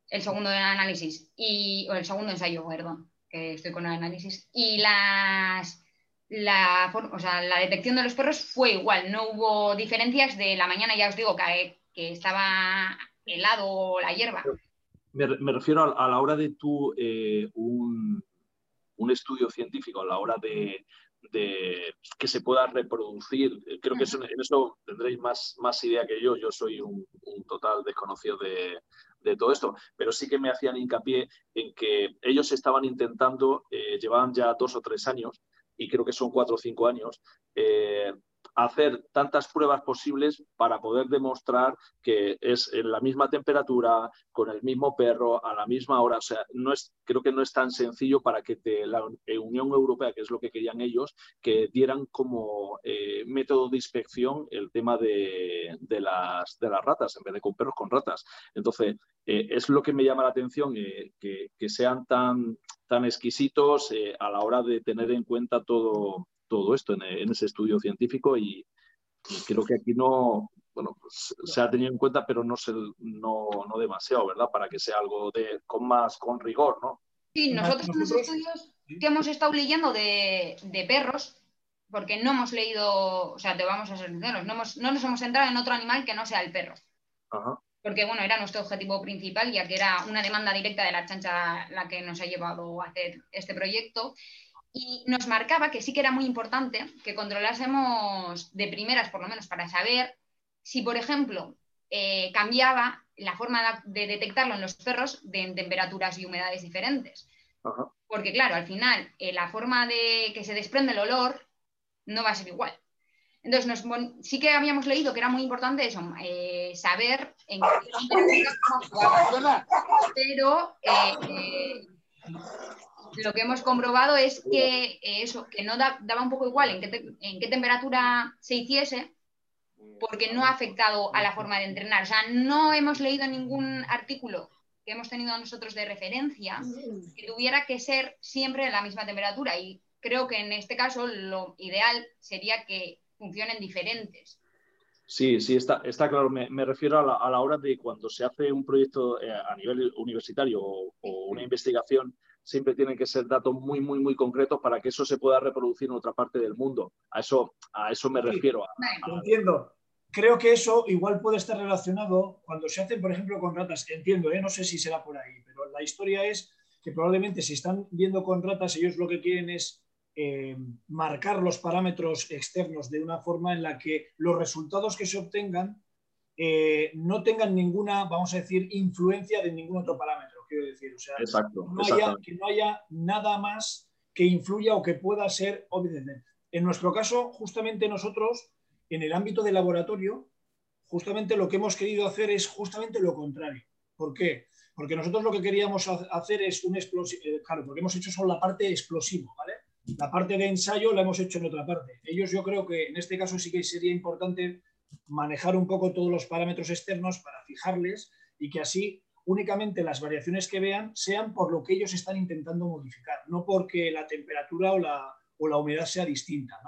el segundo análisis, y, o el segundo ensayo, perdón, que estoy con el análisis. Y las, la, o sea, la detección de los perros fue igual, no hubo diferencias de la mañana, ya os digo, que, que estaba helado la hierba. Me, refiero a, la hora de tú eh, un, estudio científico, a la hora de, que se pueda reproducir. Creo que en eso tendréis más, más idea que yo. Yo soy un, total desconocido de, todo esto, pero sí que me hacían hincapié en que ellos estaban intentando, eh, llevaban ya dos o tres años, y creo que son cuatro o cinco años, eh, hacer tantas pruebas posibles para poder demostrar que es en la misma temperatura, con el mismo perro, a la misma hora. O sea, no es, creo que no es tan sencillo para que la Unión Europea, que es lo que querían ellos, que dieran como eh, método de inspección el tema de, las, de las ratas, en vez de con perros, con ratas. Entonces, eh, es lo que me llama la atención, eh, que, sean tan, tan exquisitos a la hora de tener en cuenta todo, todo esto en, ese estudio científico y, creo que aquí no, bueno, pues, se ha tenido en cuenta, pero no, se, no, no, demasiado, ¿verdad? Para que sea algo de, con más, con rigor, ¿no? Sí, nosotros en los estudios que hemos estado leyendo de, de, perros, porque no hemos leído, o sea, te vamos a ser sinceros, no, hemos, no nos hemos centrado en otro animal que no sea el perro. Porque, bueno, era nuestro objetivo principal, ya que era una demanda directa de la chancha la que nos ha llevado a hacer este proyecto y nos marcaba que sí que era muy importante que controlásemos de primeras, por lo menos, para saber si, por ejemplo, eh, cambiaba la forma de detectarlo en los perros de, en temperaturas y humedades diferentes. Porque, claro, al final, eh, la forma de que se desprende el olor no va a ser igual. Entonces, sí que habíamos leído que era muy importante eso, eh, saber en qué temperatura pero lo que hemos comprobado es que eh, eso, que no daba un poco igual en qué, en qué temperatura se hiciese, porque no ha afectado a la forma de entrenar. O sea, no hemos leído ningún artículo que hemos tenido nosotros de referencia que tuviera que ser siempre en la misma temperatura. Y creo que en este caso lo ideal sería que funcionen diferentes. Sí, sí, está, está claro. Me, refiero a la, hora de cuando se hace un proyecto eh, a nivel universitario o, una investigación, siempre tienen que ser datos muy, muy, muy concretos para que eso se pueda reproducir en otra parte del mundo. A eso, a eso me refiero. Entiendo. Creo que eso igual puede estar relacionado cuando se hacen, por ejemplo, con ratas. Entiendo, ¿eh? no sé si será por ahí, pero la historia es que probablemente si están viendo con ratas, ellos lo que quieren es eh, marcar los parámetros externos de una forma en la que los resultados que se obtengan eh, no tengan ninguna, vamos a decir, influencia de ningún otro parámetro quiero decir. O sea, que no haya nada más que influya o que pueda ser obviamente. En nuestro caso, justamente nosotros, en el ámbito del laboratorio, justamente lo que hemos querido hacer es justamente lo contrario. ¿Por qué? Porque nosotros lo que queríamos hacer es un explosivo, eh, claro, porque hemos hecho solo la parte explosivo, ¿vale? La parte de ensayo la hemos hecho en otra parte. Ellos yo creo que en este caso sí que sería importante manejar un poco todos los parámetros externos para fijarles y que así únicamente las variaciones que vean sean por lo que ellos están intentando modificar, no porque la temperatura o la, o la humedad sea distinta.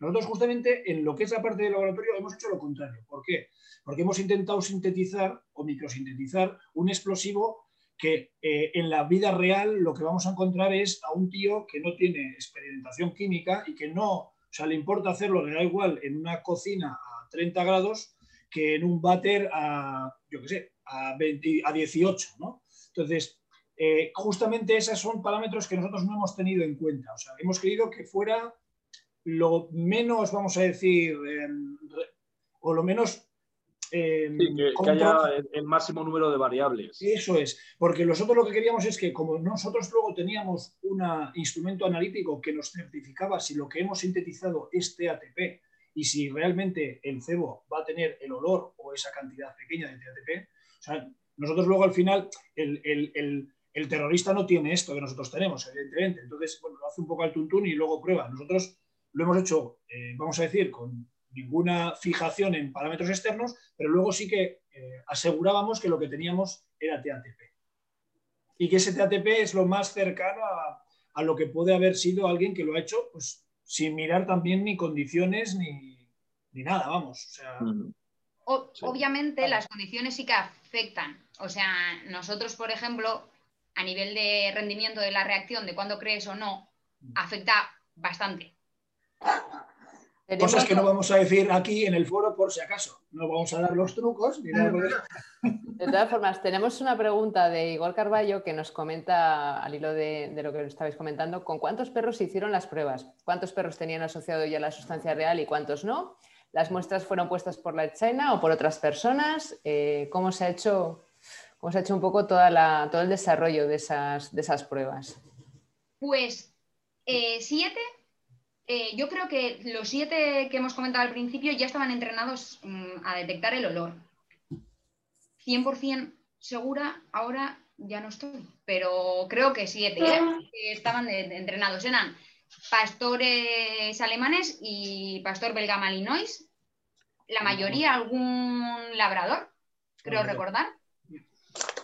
Nosotros justamente en lo que es la parte del laboratorio hemos hecho lo contrario. ¿Por qué? Porque hemos intentado sintetizar o microsintetizar un explosivo que eh, en la vida real lo que vamos a encontrar es a un tío que no tiene experimentación química y que no, o sea, le importa hacerlo, le da igual en una cocina a 30 grados que en un váter a, yo qué sé, a, 20, a 18, ¿no? Entonces, eh, justamente esos son parámetros que nosotros no hemos tenido en cuenta. O sea, hemos querido que fuera lo menos, vamos a decir, em, o lo menos... Em, que, haya el máximo número de variables. Eso es, porque nosotros lo que queríamos es que como nosotros luego teníamos un instrumento analítico que nos certificaba si lo que hemos sintetizado es TATP y si realmente el cebo va a tener el olor o esa cantidad pequeña de TATP, o sea, nosotros luego al final el, el terrorista no tiene esto que nosotros tenemos, evidentemente. Entonces, bueno, lo hace un poco al tuntún y luego prueba. Nosotros lo hemos hecho, eh, vamos a decir, con ninguna fijación en parámetros externos, pero luego sí que eh, asegurábamos que lo que teníamos era TATP. Y que ese TATP es lo más cercano a, lo que puede haber sido alguien que lo ha hecho pues, sin mirar también ni condiciones ni, nada, vamos. Obviamente las condiciones sí que afectan. O sea, nosotros, por ejemplo, a nivel de rendimiento de la reacción, de cuándo crees o no, afecta bastante. Cosas que no vamos a decir aquí en el foro por si acaso. No vamos a dar los trucos ni nada De todas formas, tenemos una pregunta de Igor Carballo que nos comenta, al hilo de, lo que estabais comentando, ¿con cuántos perros se hicieron las pruebas? ¿Cuántos perros tenían asociado ya la sustancia real y cuántos no? ¿Las muestras fueron puestas por la China o por otras personas? Eh, ¿Cómo se ha hecho ¿Cómo se ha hecho un poco toda la, todo el desarrollo de esas, de esas pruebas? Pues eh, siete, eh, yo creo que los siete que hemos comentado al principio ya estaban entrenados mm, a detectar el olor. 100% segura, ahora ya no estoy, pero creo que siete ¿eh? estaban entrenados. Eran pastores alemanes y pastor belga malinois, la mayoría algún labrador, creo recordar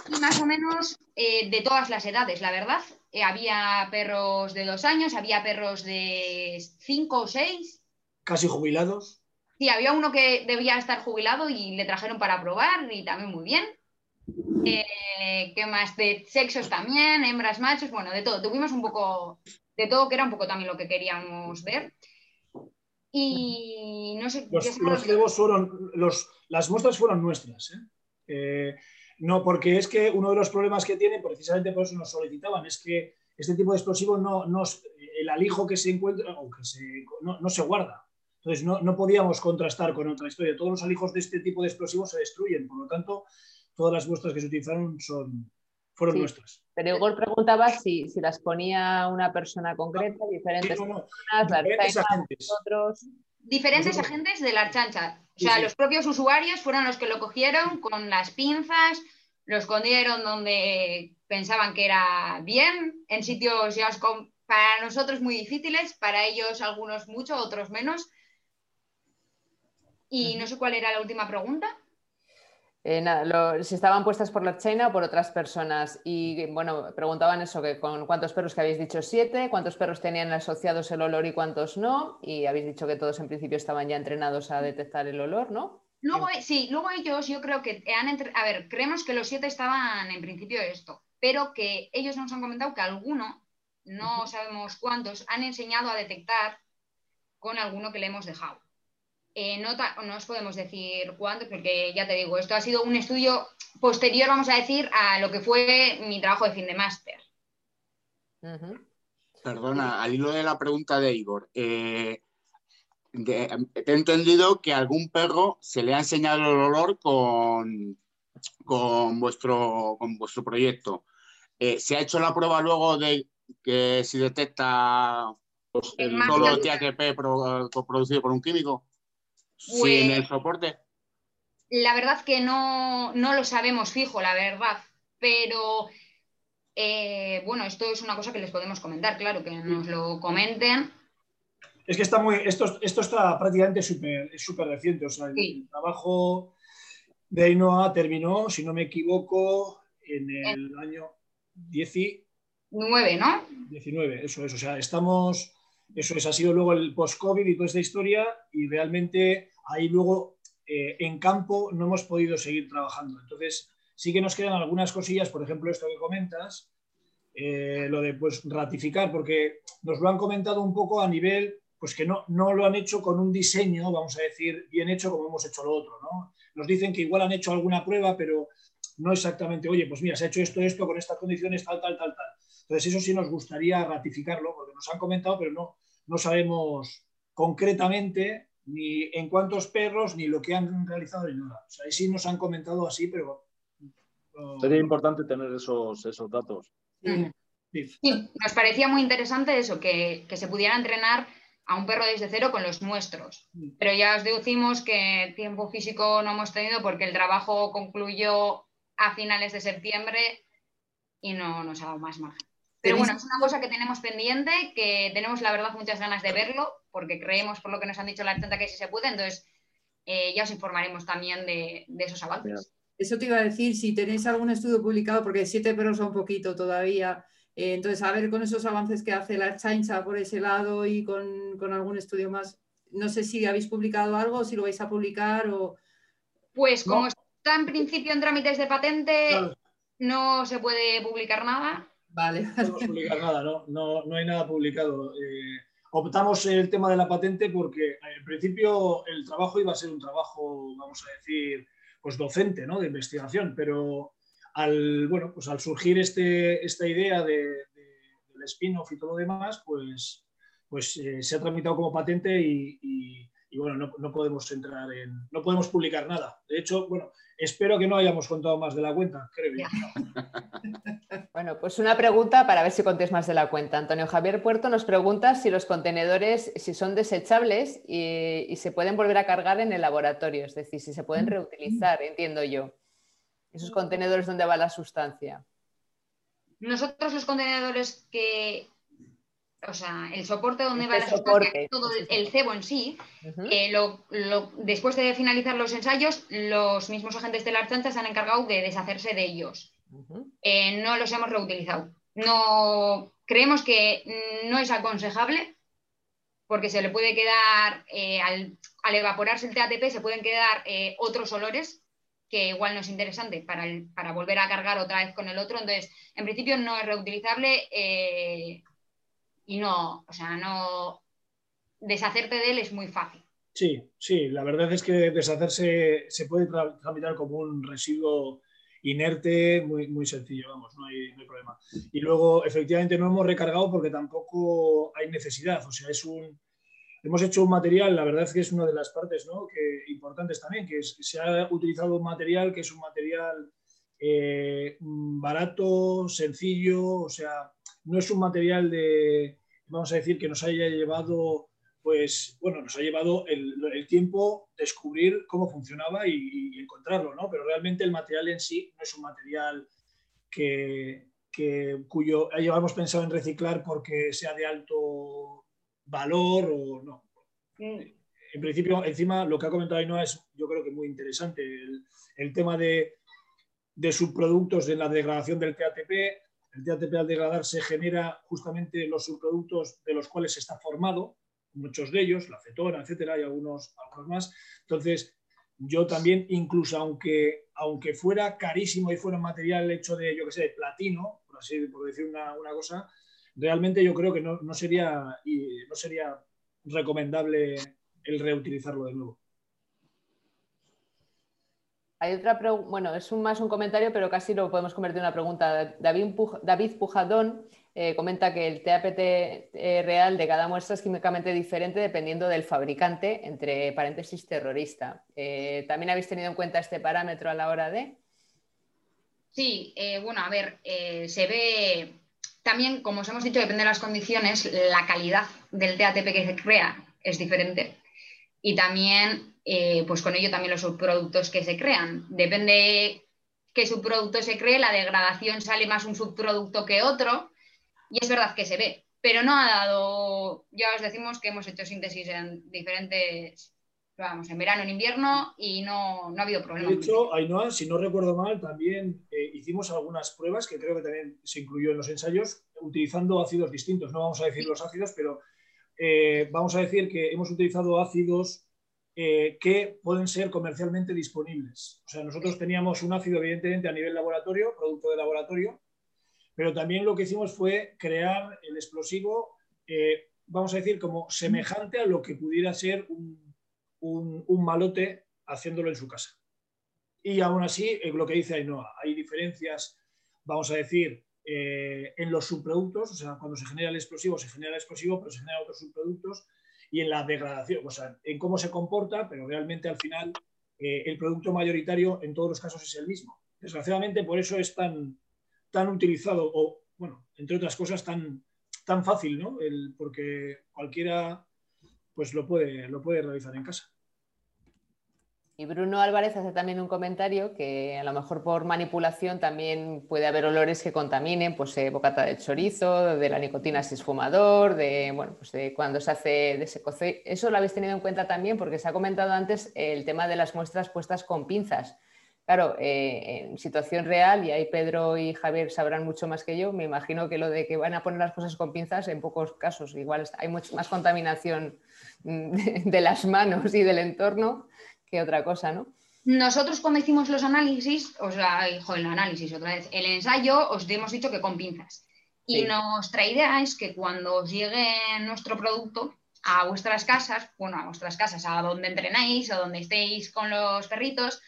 y más o menos eh, de todas las edades, la verdad. Eh, había perros de dos años, había perros de cinco o seis. Casi jubilados. Sí, había uno que debía estar jubilado y le trajeron para probar y también muy bien. Eh, ¿Qué más? De sexos también, hembras, machos, bueno, de todo. Tuvimos un poco de todo, que era un poco también lo que queríamos ver. Y no sé. Los, los fueron, los, las muestras fueron nuestras. ¿eh? No, porque es que uno de los problemas que tienen, precisamente por eso nos solicitaban, es que este tipo de explosivo no, no el alijo que se encuentra o que se, no, se guarda. Entonces no, podíamos contrastar con otra historia. Todos los alijos de este tipo de explosivos se destruyen, por lo tanto, todas las muestras que se utilizaron son, fueron nuestras. Pero Igor preguntaba si, si, las ponía una persona concreta, diferentes personas, diferentes agentes. Otros... Diferentes agentes de la archancha. O sea, los propios usuarios fueron los que lo cogieron con las pinzas, lo escondieron donde pensaban que era bien, en sitios ya para nosotros muy difíciles, para ellos algunos mucho, otros menos. Y no sé cuál era la última pregunta. Eh, nada, si estaban puestas por la China o por otras personas. Y bueno, preguntaban eso, que con cuántos perros que habéis dicho siete, cuántos perros tenían asociados el olor y cuántos no. Y habéis dicho que todos en principio estaban ya entrenados a detectar el olor, ¿no? Luego, sí, luego ellos yo creo que han... A ver, creemos que los siete estaban en principio esto, pero que ellos nos han comentado que alguno, no sabemos cuántos, han enseñado a detectar con alguno que le hemos dejado. Eh, no, os podemos decir cuánto, porque ya te digo, esto ha sido un estudio posterior, vamos a decir, a lo que fue mi trabajo de fin de máster. Perdona, al hilo de la pregunta de Igor, eh, he entendido que a algún perro se le ha enseñado el olor con, con, vuestro, con vuestro proyecto. Eh, ¿Se ha hecho la prueba luego de que si detecta el solo THP producido por un químico? Sin el pues, soporte. La verdad que no, lo sabemos fijo, la verdad, pero eh, bueno, esto es una cosa que les podemos comentar, claro, que nos lo comenten. Es que está muy, esto, esto está prácticamente súper reciente, o sea, el, trabajo de Ainhoa terminó, si no me equivoco, en el año 19, ¿no? 19, eso es, o sea, estamos Eso es, ha sido luego el post-COVID y toda esta historia y realmente ahí luego eh, en campo no hemos podido seguir trabajando. Entonces, sí que nos quedan algunas cosillas, por ejemplo, esto que comentas, eh, lo de pues, ratificar, porque nos lo han comentado un poco a nivel, pues que no, no lo han hecho con un diseño, vamos a decir, bien hecho como hemos hecho lo otro. ¿no? Nos dicen que igual han hecho alguna prueba, pero no exactamente, oye, pues mira, se ha hecho esto, esto, con estas condiciones, tal, tal, tal, tal. Entonces, eso sí nos gustaría ratificarlo, porque nos han comentado, pero no, no sabemos concretamente ni en cuántos perros, ni lo que han realizado, ni nada. O sea, ahí sí nos han comentado así, pero... Sería importante tener esos, esos datos. Sí. nos parecía muy interesante eso, que, que, se pudiera entrenar a un perro desde cero con los nuestros. Pero ya os deducimos que tiempo físico no hemos tenido porque el trabajo concluyó a finales de septiembre y no nos ha dado más margen. Pero bueno, es una cosa que tenemos pendiente, que tenemos la verdad muchas ganas de verlo, porque creemos por lo que nos han dicho la gente que sí se puede, entonces eh, ya os informaremos también de, esos avances. Eso te iba a decir, si tenéis algún estudio publicado, porque siete perros son un poquito todavía, eh, entonces a ver con esos avances que hace la chancha por ese lado y con, algún estudio más, no sé si habéis publicado algo, si lo vais a publicar o... Pues como está en principio en trámites de patente, no se puede publicar nada Vale. No publicar nada, no, no, hay nada publicado. Eh, optamos el tema de la patente porque en principio el trabajo iba a ser un trabajo, vamos a decir, pues docente, ¿no? De investigación, pero al, bueno, pues al surgir este, esta idea de, del spin-off y todo lo demás, pues, pues eh, se ha tramitado como patente y, bueno, no, no, podemos entrar en, no podemos publicar nada. De hecho, bueno, Espero que no hayamos contado más de la cuenta, creo. Bueno, pues una pregunta para ver si contéis más de la cuenta. Antonio Javier Puerto nos pregunta si los contenedores, si son desechables y, se pueden volver a cargar en el laboratorio, es decir, si se pueden reutilizar, entiendo yo. Esos contenedores donde va la sustancia. Nosotros los contenedores que, o sea, el soporte donde va la sustancia, todo el, cebo en sí, eh, después de finalizar los ensayos, los mismos agentes de la Archancha se han encargado de deshacerse de ellos. Eh, no los hemos reutilizado. No, creemos que no es aconsejable porque se le puede quedar, eh, al, evaporarse el TATP, se pueden quedar otros olores que igual no es interesante para, para, volver a cargar otra vez con el otro. Entonces, en principio no es reutilizable y no, o sea, no deshacerte de él es muy fácil. Sí, sí, la verdad es que deshacerse se puede tramitar como un residuo inerte, muy, muy sencillo, vamos, no hay, problema. Y luego, efectivamente, no hemos recargado porque tampoco hay necesidad, o sea, es un... Hemos hecho un material, la verdad es que es una de las partes ¿no? que, importantes también, que, se ha utilizado un material que es un material eh, barato, sencillo, o sea, no es un material de, vamos a decir, que nos haya llevado, pues, bueno, nos ha llevado el, tiempo descubrir cómo funcionaba y, encontrarlo, ¿no? Pero realmente el material en sí no es un material que, que cuyo hayamos pensado en reciclar porque sea de alto valor o no. En principio, encima, lo que ha comentado Ainhoa es, yo creo que muy interesante, el, el tema de, de subproductos de la degradación del TATP, el TATP al degradarse genera justamente los subproductos de los cuales está formado, muchos de ellos, la acetona, etcétera, y algunos, algunos más. Entonces, yo también, incluso aunque, aunque fuera carísimo y fuera un material hecho de, yo qué sé, de platino, por así por decir una, una cosa, realmente yo creo que no, no, sería, no sería recomendable el reutilizarlo de nuevo. Hay otra pregunta, bueno, es más un comentario, pero casi lo podemos convertir en una pregunta. David, Pujadón eh, comenta que el TAPT eh, real de cada muestra es químicamente diferente dependiendo del fabricante, entre paréntesis terrorista. Eh, ¿También habéis tenido en cuenta este parámetro a la hora de? Sí, bueno, a ver, se ve también, como os hemos dicho, depende de las condiciones, la calidad del TATP que se crea es diferente. Y también eh, pues con ello también los subproductos que se crean. Depende qué subproducto se cree, la degradación sale más un subproducto que otro, y es verdad que se ve, pero no ha dado, ya os decimos que hemos hecho síntesis en diferentes, vamos, en verano, en invierno, y no, no ha habido problema. De hecho, Ainhoa, si no recuerdo mal, también eh, hicimos algunas pruebas, que creo que también se incluyó en los ensayos, utilizando ácidos distintos. No vamos a decir los ácidos, pero eh, vamos a decir que hemos utilizado ácidos eh, que pueden ser comercialmente disponibles. O sea, nosotros teníamos un ácido, evidentemente, a nivel laboratorio, producto de laboratorio, pero también lo que hicimos fue crear el explosivo, eh, vamos a decir, como semejante a lo que pudiera ser un, malote haciéndolo en su casa. Y aún así, lo que dice Ainhoa, hay diferencias, vamos a decir, eh, en los subproductos, o sea, cuando se genera el explosivo, se genera el explosivo, pero se generan otros subproductos, y en la degradación, o sea, en cómo se comporta, pero realmente al final eh, el producto mayoritario en todos los casos es el mismo. Desgraciadamente, por eso es tan, tan utilizado, o, bueno, entre otras cosas, tan, tan fácil, ¿no? Porque cualquiera pues lo puede, lo puede realizar en casa. Y Bruno Álvarez hace también un comentario que a lo mejor por manipulación también puede haber olores que contaminen, pues eh, bocata de chorizo, de la nicotina si es fumador, de, bueno, pues de cuando se hace de ese Eso lo habéis tenido en cuenta también porque se ha comentado antes el tema de las muestras puestas con pinzas. Claro, eh, en situación real, y ahí Pedro y Javier sabrán mucho más que yo, me imagino que lo de que van a poner las cosas con pinzas en pocos casos, igual hay mucha más contaminación mm, de las manos y del entorno que otra cosa, ¿no? Nosotros cuando hicimos los análisis, o sea, hijo, el análisis otra vez, el ensayo os hemos dicho que con pinzas. Y nuestra idea es que cuando os llegue nuestro producto a vuestras casas, bueno, a vuestras casas, a donde entrenáis o donde estéis con los perritos,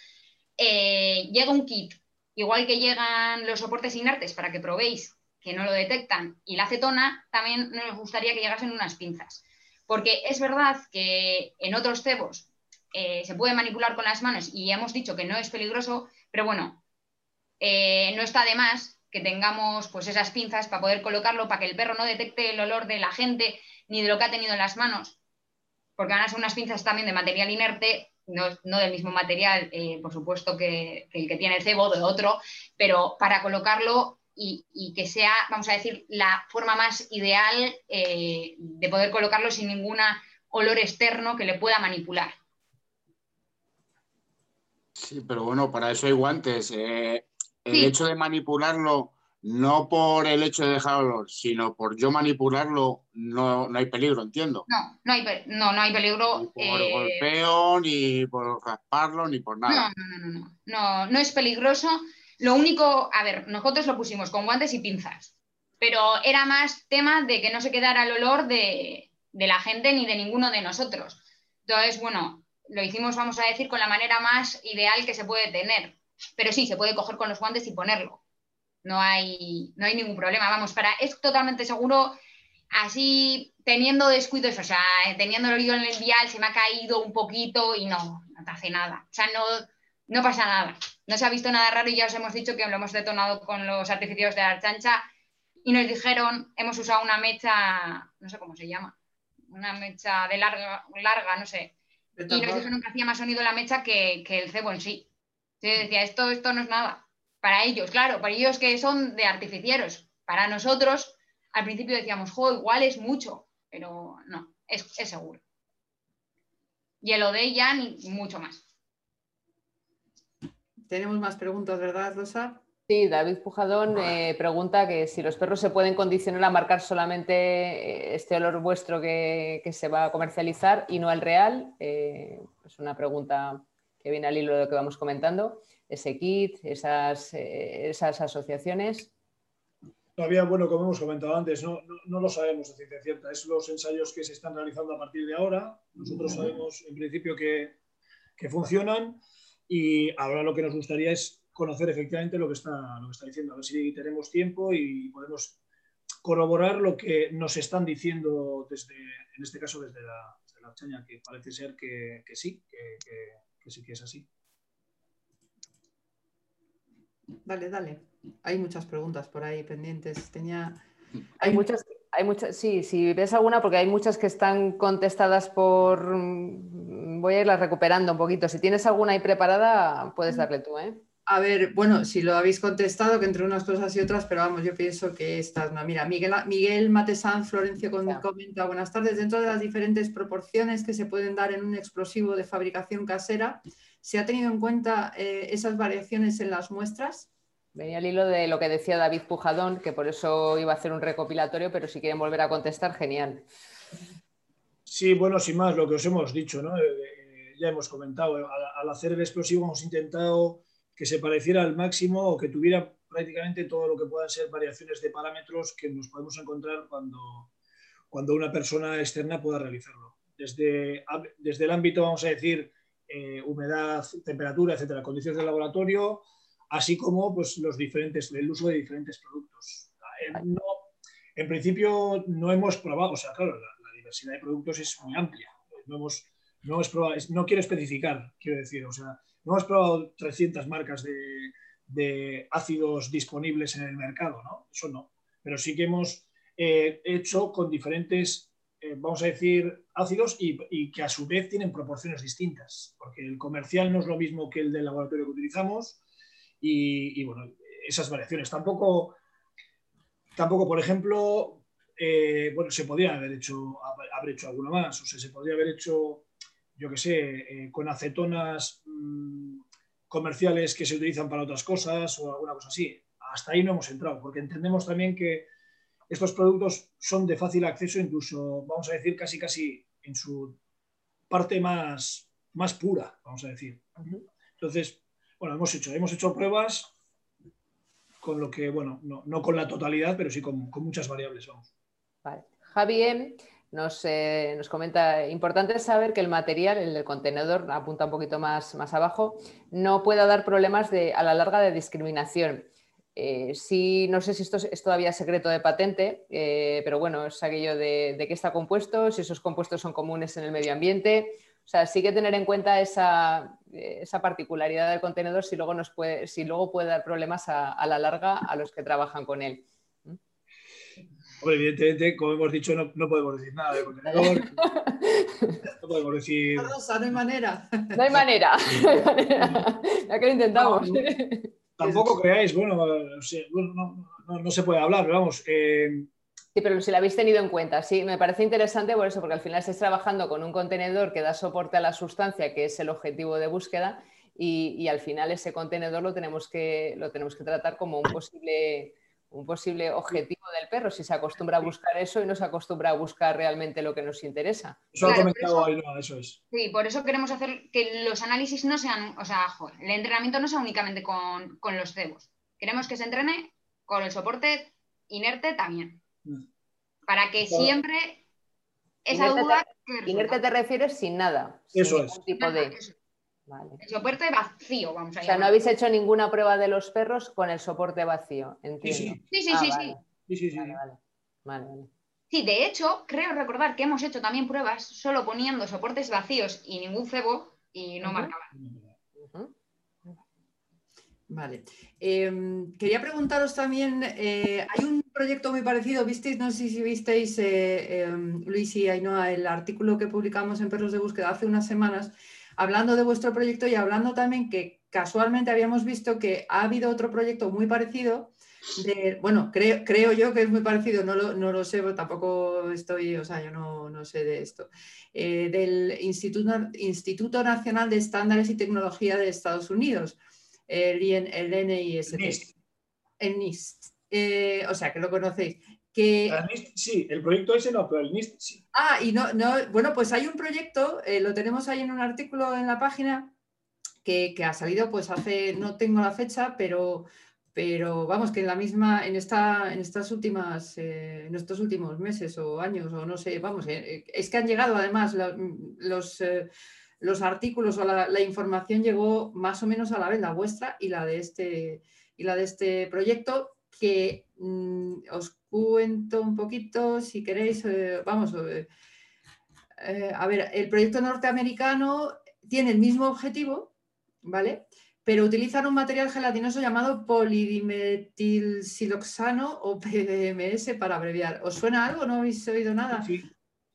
eh, llega un kit, igual que llegan los soportes inertes para que probéis que no lo detectan y la acetona, también nos gustaría que llegasen unas pinzas. Porque es verdad que en otros cebos eh, se puede manipular con las manos y hemos dicho que no es peligroso, pero bueno, eh, no está de más que tengamos pues esas pinzas para poder colocarlo, para que el perro no detecte el olor de la gente ni de lo que ha tenido en las manos, porque van a ser unas pinzas también de material inerte, no, del mismo material, eh, por supuesto, que, el que tiene el cebo, de otro, pero para colocarlo y, que sea, vamos a decir, la forma más ideal de poder colocarlo sin ningún olor externo que le pueda manipular. Sí, pero bueno, para eso hay guantes. Eh, el hecho de manipularlo, no por el hecho de dejarlo, sino por yo manipularlo, no, hay peligro, entiendo. No, no hay, no, hay peligro. Ni por eh, golpeo, ni por rasparlo, ni por nada. No, no, no, no, no, no es peligroso. Lo único, a ver, nosotros lo pusimos con guantes y pinzas, pero era más tema de que no se quedara el olor de, de la gente ni de ninguno de nosotros. Entonces, bueno, lo hicimos, vamos a decir, con la manera más ideal que se puede tener. Pero sí, se puede coger con los guantes y ponerlo. No hay, no hay ningún problema. Vamos, para, es totalmente seguro, así teniendo descuidos, o sea, teniendo el en el vial, se me ha caído un poquito y no, no te hace nada. O sea, no, no pasa nada. No se ha visto nada raro y ya os hemos dicho que lo hemos detonado con los artificios de la chancha y nos dijeron, hemos usado una mecha, no sé cómo se llama, una mecha de larga, larga no sé, y nos dijeron que hacía más sonido la mecha que, el cebo en sí. Yo decía, esto, esto no es nada. Para ellos, claro, para ellos que son de artificieros. Para nosotros, al principio decíamos, jo, igual es mucho, pero no, es, seguro. Y el ODE ya ni mucho más. Tenemos más preguntas, ¿verdad, Rosa? Sí, David Pujadón eh, pregunta que si los perros se pueden condicionar a marcar solamente eh, este olor vuestro que, se va a comercializar y no el real. Eh, es una pregunta que viene al hilo de lo que vamos comentando. Ese kit, esas, esas asociaciones. Todavía, bueno, como hemos comentado antes, no, lo sabemos de ciencia cierta. Es los ensayos que se están realizando a partir de ahora. Nosotros sabemos en principio que, que funcionan y ahora lo que nos gustaría es conocer efectivamente lo que está, lo que está diciendo, a ver si tenemos tiempo y podemos corroborar lo que nos están diciendo desde, en este caso desde la, desde chaña, que parece ser que, sí, que, sí que es así. Dale, dale. Hay muchas preguntas por ahí pendientes. Tenía. Hay muchas, hay muchas, sí, si ves alguna, porque hay muchas que están contestadas por. Voy a irlas recuperando un poquito. Si tienes alguna ahí preparada, puedes darle tú, ¿eh? A ver, bueno, si lo habéis contestado, que entre unas cosas y otras, pero vamos, yo pienso que estas no. Mira, Miguel, Miguel Matesán Florencio comenta, buenas tardes, dentro de las diferentes proporciones que se pueden dar en un explosivo de fabricación casera, ¿se ha tenido en cuenta eh, esas variaciones en las muestras? Venía al hilo de lo que decía David Pujadón, que por eso iba a hacer un recopilatorio, pero si quieren volver a contestar, genial. Sí, bueno, sin más, lo que os hemos dicho, ¿no? Eh, ya hemos comentado, al, hacer el explosivo hemos intentado que se pareciera al máximo o que tuviera prácticamente todo lo que puedan ser variaciones de parámetros que nos podemos encontrar cuando, cuando una persona externa pueda realizarlo. Desde, desde el ámbito, vamos a decir, eh, humedad, temperatura, etcétera, condiciones del laboratorio, así como pues, los diferentes, el uso de diferentes productos. Eh, en principio no hemos probado, o sea, claro, la, diversidad de productos es muy amplia. No, hemos, no, no quiero especificar, quiero decir, o sea, no hemos probado 300 marcas de, ácidos disponibles en el mercado, ¿no? Eso no. Pero sí que hemos eh, hecho con diferentes, eh, vamos a decir, ácidos y, que a su vez tienen proporciones distintas, porque el comercial no es lo mismo que el del laboratorio que utilizamos y, bueno, esas variaciones. Tampoco, tampoco por ejemplo, eh, bueno, se podría haber hecho, haber hecho alguno más, o sea, se podría haber hecho, yo qué sé, con acetonas mm, comerciales que se utilizan para otras cosas o alguna cosa así. Hasta ahí no hemos entrado, porque entendemos también que estos productos son de fácil acceso, incluso, vamos a decir, casi casi en su parte más, más pura, vamos a decir. Entonces, bueno, hemos hecho, hemos hecho pruebas con lo que, bueno, no, con la totalidad, pero sí con, muchas variables, vamos. Vale. Javier, eh, nos, comenta, importante saber que el material, el contenedor, apunta un poquito más, más abajo, no pueda dar problemas de, a la larga de discriminación. Eh, no sé si esto es, todavía secreto de patente, eh, pero bueno, es aquello de, qué está compuesto, si esos compuestos son comunes en el medio ambiente. O sea, sí que tener en cuenta esa, particularidad del contenedor si luego, nos puede, si luego puede dar problemas a la larga a los que trabajan con él evidentemente, como hemos dicho, no, podemos decir nada de contenedor. no podemos decir. no hay manera. No hay manera. ya que lo intentamos. tampoco creáis, bueno, no, se puede hablar, pero vamos. Eh, sí, pero si lo habéis tenido en cuenta, sí, me parece interesante por eso, porque al final estáis trabajando con un contenedor que da soporte a la sustancia, que es el objetivo de búsqueda, y, y al final ese contenedor lo tenemos que, lo tenemos que tratar como un posible un posible objetivo del perro, si se acostumbra a buscar eso y no se acostumbra a buscar realmente lo que nos interesa. Eso ha comentado ahí, eso es. Sí, por eso queremos hacer que los análisis no sean, o sea, el entrenamiento no sea únicamente con, los cebos. Queremos que se entrene con el soporte inerte también. Mm. Para que siempre esa duda... inerte te refieres sin nada. Eso es. Tipo de... El soporte vacío, vamos a O sea, no habéis hecho ninguna prueba de los perros con el soporte vacío, entiendo. Sí, sí, sí. sí, sí. sí, Vale, Sí, de hecho, creo recordar que hemos hecho también pruebas solo poniendo soportes vacíos y ningún cebo y no marcaban. Vale. Em, quería preguntaros también, eh, hay un proyecto muy parecido, visteis, no sé si visteis, eh, em, Luis y Ainhoa, el artículo que publicamos en Perros de Búsqueda hace unas semanas, hablando de vuestro proyecto y hablando también que casualmente habíamos visto que ha habido otro proyecto muy parecido. De, bueno, creo, creo yo que es muy parecido, no lo, no lo sé, tampoco estoy, o sea, yo no, no sé de esto, eh, del Instituto, Instituto Nacional de Estándares y Tecnología de Estados Unidos, el, el NIST. El NIST. Eh, o sea, que lo conocéis sí, el proyecto ese no, pero el NIST sí. Ah, y no, no bueno, pues hay un proyecto, eh, lo tenemos ahí en un artículo en la página que, ha salido pues hace, no tengo la fecha, pero, pero vamos, que en la misma, en, esta, en estas últimas, eh, en estos últimos meses o años, o no sé, vamos, eh, es que han llegado además los, los artículos o la, la, información llegó más o menos a la vez, la vuestra y la de este, y la de este proyecto, que mm, os cuento un poquito, si queréis, eh, vamos, eh, eh, a ver, el proyecto norteamericano tiene el mismo objetivo, ¿vale? Pero utilizan un material gelatinoso llamado polidimetilsiloxano o PDMS para abreviar. ¿Os suena algo? ¿No habéis oído nada? Sí,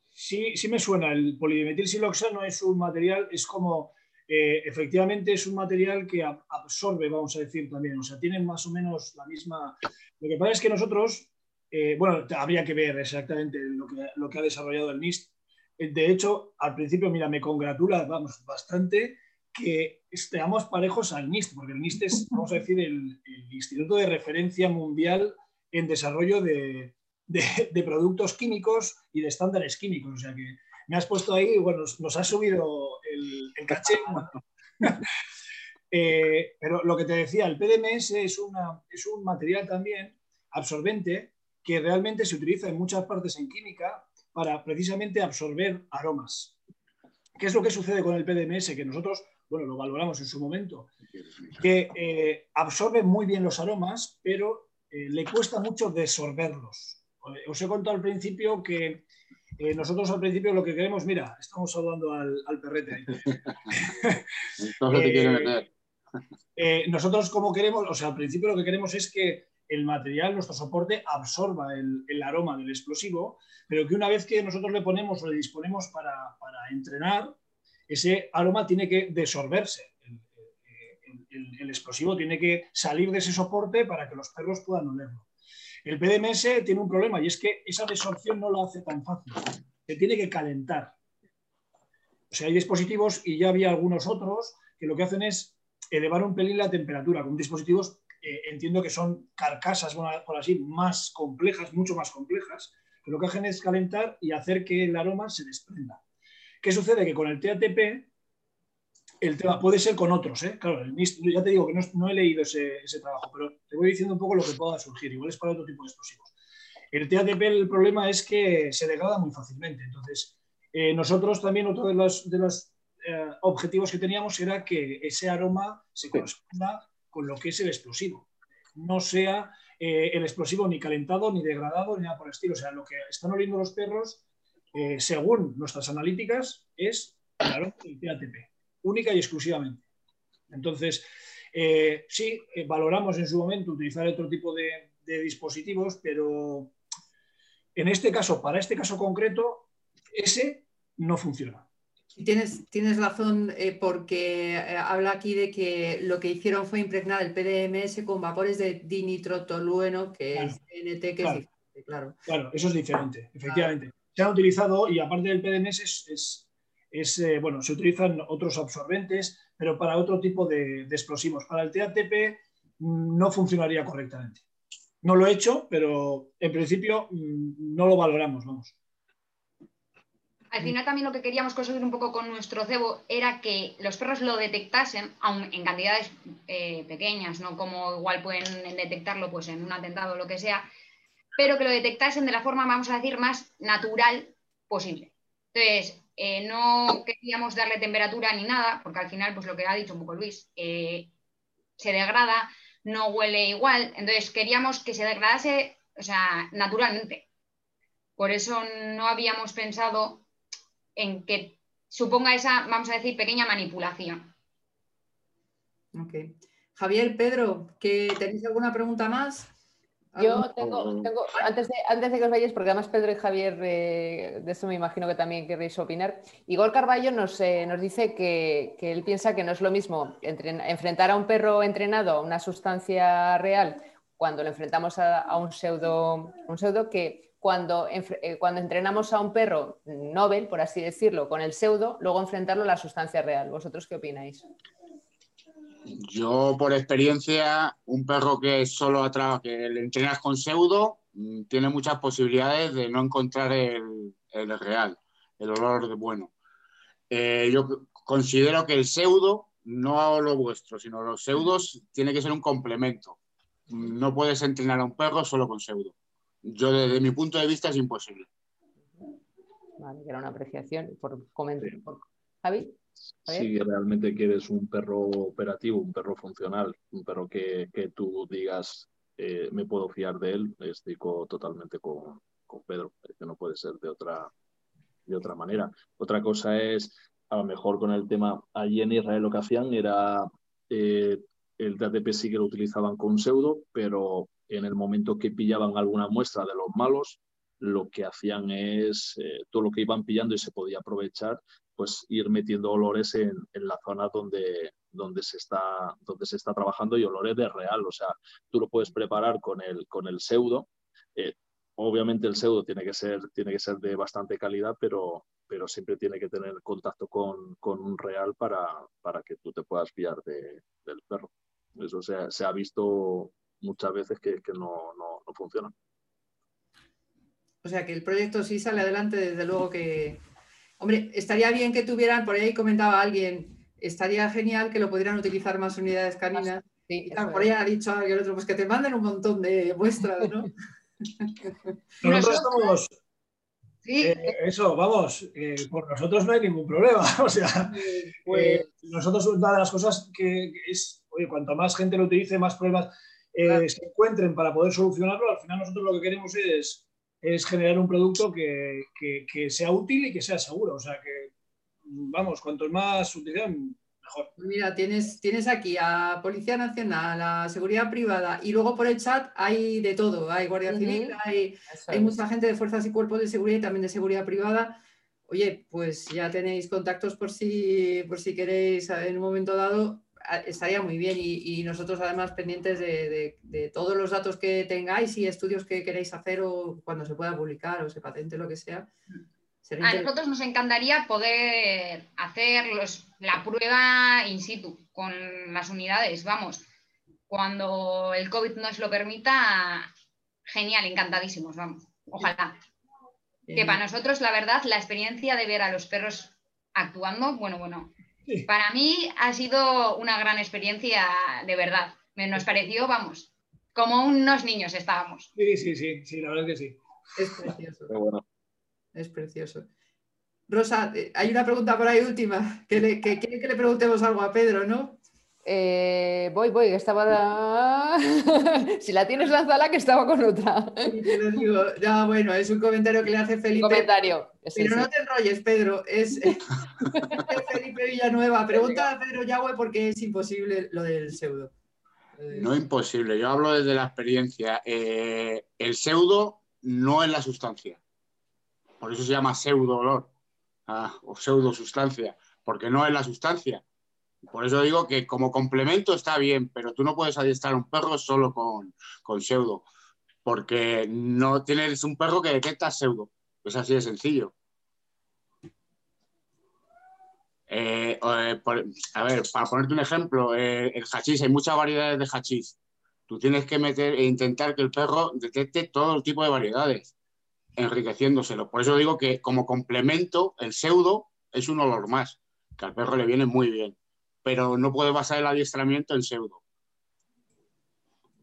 sí, sí me suena. El polidimetilsiloxano es un material, es como, efectivamente es un material que absorbe, vamos a decir también, o sea, tienen más o menos la misma... Lo que pasa es que nosotros eh, bueno, habría que ver exactamente lo que, lo que ha desarrollado el NIST. Eh, de hecho, al principio, mira, me congratula, vamos, bastante que estemos parejos al NIST, porque el NIST es, vamos a decir, el, Instituto de Referencia Mundial en Desarrollo de, productos químicos y de estándares químicos. O sea que me has puesto ahí, bueno, nos, ha subido el, caché. Eh, pero lo que te decía, el PDMS es, una, es un material también absorbente que realmente se utiliza en muchas partes en química para precisamente absorber aromas. ¿Qué es lo que sucede con el PDMS? Que nosotros, bueno, lo valoramos en su momento, que eh, absorbe muy bien los aromas, pero eh, le cuesta mucho desorberlos. Os he contado al principio que eh, nosotros al principio lo que queremos, mira, estamos hablando al, perrete ahí. nosotros como queremos, o sea, al principio lo que queremos es que el material, nuestro soporte, absorba el, aroma del explosivo, pero que una vez que nosotros le ponemos o le disponemos para, entrenar, ese aroma tiene que desorberse. El, explosivo tiene que salir de ese soporte para que los perros puedan olerlo. El PDMS tiene un problema y es que esa desorción no lo hace tan fácil. Se tiene que calentar. O sea, hay dispositivos y ya había algunos otros que lo que hacen es elevar un pelín la temperatura con dispositivos eh, entiendo que son carcasas, por así, más complejas, mucho más complejas, que lo que hacen es calentar y hacer que el aroma se desprenda. ¿Qué sucede? Que con el TATP el tema puede ser con otros, ¿eh? Claro, ya te digo que no, he leído ese, trabajo, pero te voy diciendo un poco lo que pueda surgir, igual es para otro tipo de explosivos. El TATP el problema es que se degrada muy fácilmente, entonces eh, nosotros también otro de los, de los objetivos que teníamos era que ese aroma se corresponda con lo que es el explosivo. No sea eh, el explosivo ni calentado, ni degradado, ni nada por el estilo. O sea, lo que están oliendo los perros, eh, según nuestras analíticas, es el TATP, única y exclusivamente. Entonces, eh, sí, valoramos en su momento utilizar otro tipo de dispositivos, pero en este caso, para este caso concreto, ese no funciona. Tienes, tienes razón eh, porque eh, habla aquí de que lo que hicieron fue impregnar el PDMS con vapores de dinitrotolueno, que es NT, que es diferente, claro. Claro, eso es diferente, efectivamente. Se han utilizado, y aparte del PDMS, es, es, eh, bueno, se utilizan otros absorbentes, pero para otro tipo de, de explosivos. Para el TATP mm, no funcionaría correctamente. No lo he hecho, pero en principio mm, no lo valoramos, vamos. Al final también lo que queríamos conseguir un poco con nuestro cebo era que los perros lo detectasen, aun en cantidades eh, pequeñas, no como igual pueden detectarlo pues, en un atentado o lo que sea, pero que lo detectasen de la forma, vamos a decir, más natural posible. Entonces, eh, no queríamos darle temperatura ni nada, porque al final, pues lo que ha dicho un poco Luis, eh, se degrada, no huele igual, entonces queríamos que se degradase, o sea, naturalmente. Por eso no habíamos pensado en que suponga esa, vamos a decir, pequeña manipulación. Ok. Javier, Pedro, ¿tenéis alguna pregunta más? Yo tengo, antes, de, antes, de, que os vayáis, porque además Pedro y Javier, eh, de eso me imagino que también queréis opinar. Igor Carballo nos, eh, nos dice que, él piensa que no es lo mismo enfrentar a un perro entrenado a una sustancia real cuando lo enfrentamos a, un, pseudo, un pseudo que cuando, eh, cuando entrenamos a un perro Nobel, por así decirlo, con el pseudo, luego enfrentarlo a la sustancia real. ¿Vosotros qué opináis? Yo, por experiencia, un perro que solo atrapa, que le entrenas con pseudo, mm, tiene muchas posibilidades de no encontrar el, real, el olor de bueno. Eh, yo considero que el pseudo, no lo vuestro, sino los pseudos, tiene que ser un complemento. No puedes entrenar a un perro solo con pseudo yo desde mi punto de vista es imposible. Vale, que era una apreciación por comentar. Javi. Si realmente quieres un perro operativo, un perro funcional, un perro que, tú digas eh, me puedo fiar de él, estoy totalmente con, Pedro, que no puede ser de otra, de otra manera. Otra cosa es, a lo mejor con el tema, allí en Israel lo que hacían era eh, el TATP sí que lo utilizaban con pseudo, pero en el momento que pillaban alguna muestra de los malos, lo que hacían es eh, todo lo que iban pillando y se podía aprovechar, pues ir metiendo olores en, la zona donde, donde, se está, donde se está trabajando y olores de real. O sea, tú lo puedes preparar con el, con el pseudo. Eh, obviamente el pseudo tiene que ser, tiene que ser de bastante calidad, pero, pero siempre tiene que tener contacto con, con un real para, para, que tú te puedas fiar del perro. Eso se, ha visto muchas veces que, no, no, no funcionan. O sea que el proyecto sí sale adelante, desde luego que, Hombre, estaría bien que tuvieran, por ahí comentaba alguien, estaría genial que lo pudieran utilizar más unidades caninas. Sí, por ahí ha dicho alguien otro, pues que te manden un montón de muestras, ¿no? Nosotros estamos. Sí. Eh, eso, vamos, eh, por nosotros no hay ningún problema. O sea, pues... Eh, nosotros una de las cosas que, es, oye, cuanto más gente lo utilice, más pruebas se encuentren para poder solucionarlo, al final nosotros lo que queremos es es generar un producto que, sea útil y que sea seguro. O sea que, vamos, cuanto más utilidad, mejor. Pues mira, tienes, tienes aquí a Policía Nacional, a Seguridad Privada y luego por el chat hay de todo. Hay Guardia Civil, hay, hay mucha gente de fuerzas y cuerpos de seguridad y también de seguridad privada. Oye, pues ya tenéis contactos por si, por si queréis en un momento dado estaría muy bien y, nosotros además pendientes de, todos los datos que tengáis y estudios que queréis hacer o cuando se pueda publicar o se patente lo que sea. A nosotros nos encantaría poder hacer la prueba in situ con las unidades, vamos. Cuando el COVID nos lo permita, genial, encantadísimos, vamos. Ojalá. Que para nosotros, la verdad, la experiencia de ver a los perros actuando, bueno, bueno, para mí ha sido una gran experiencia, de verdad. Nos pareció, vamos, como unos niños estábamos. Sí, sí, sí, sí, la verdad que sí. Es precioso. Es precioso. Rosa, eh, hay una pregunta por ahí última, que, le, que quiere que le preguntemos algo a Pedro, ¿no? Eh, voy, voy, estaba. si la tienes, lánzala, que estaba con otra. lo digo. Ya, bueno, es un comentario que le hace Felipe. Comentario. Pero no te enrolles, Pedro. Es, Felipe Villanueva. Pregunta a Pedro Yagüe porque es imposible lo del pseudo. No imposible, yo hablo desde la experiencia. Eh, el pseudo no es la sustancia. Por eso se llama pseudo olor ah, o pseudo sustancia, porque no es la sustancia por eso digo que como complemento está bien, pero tú no puedes adiestrar un perro solo con, pseudo, porque no tienes un perro que detecta pseudo. Es así de sencillo. Eh, eh, a ver, para ponerte un ejemplo, eh, el hachís, hay muchas variedades de hachís. Tú tienes que meter e intentar que el perro detecte todo tipo de variedades, enriqueciéndoselo. Por eso digo que como complemento, el pseudo es un olor más, que al perro le viene muy bien pero no puede basar el adiestramiento en pseudo.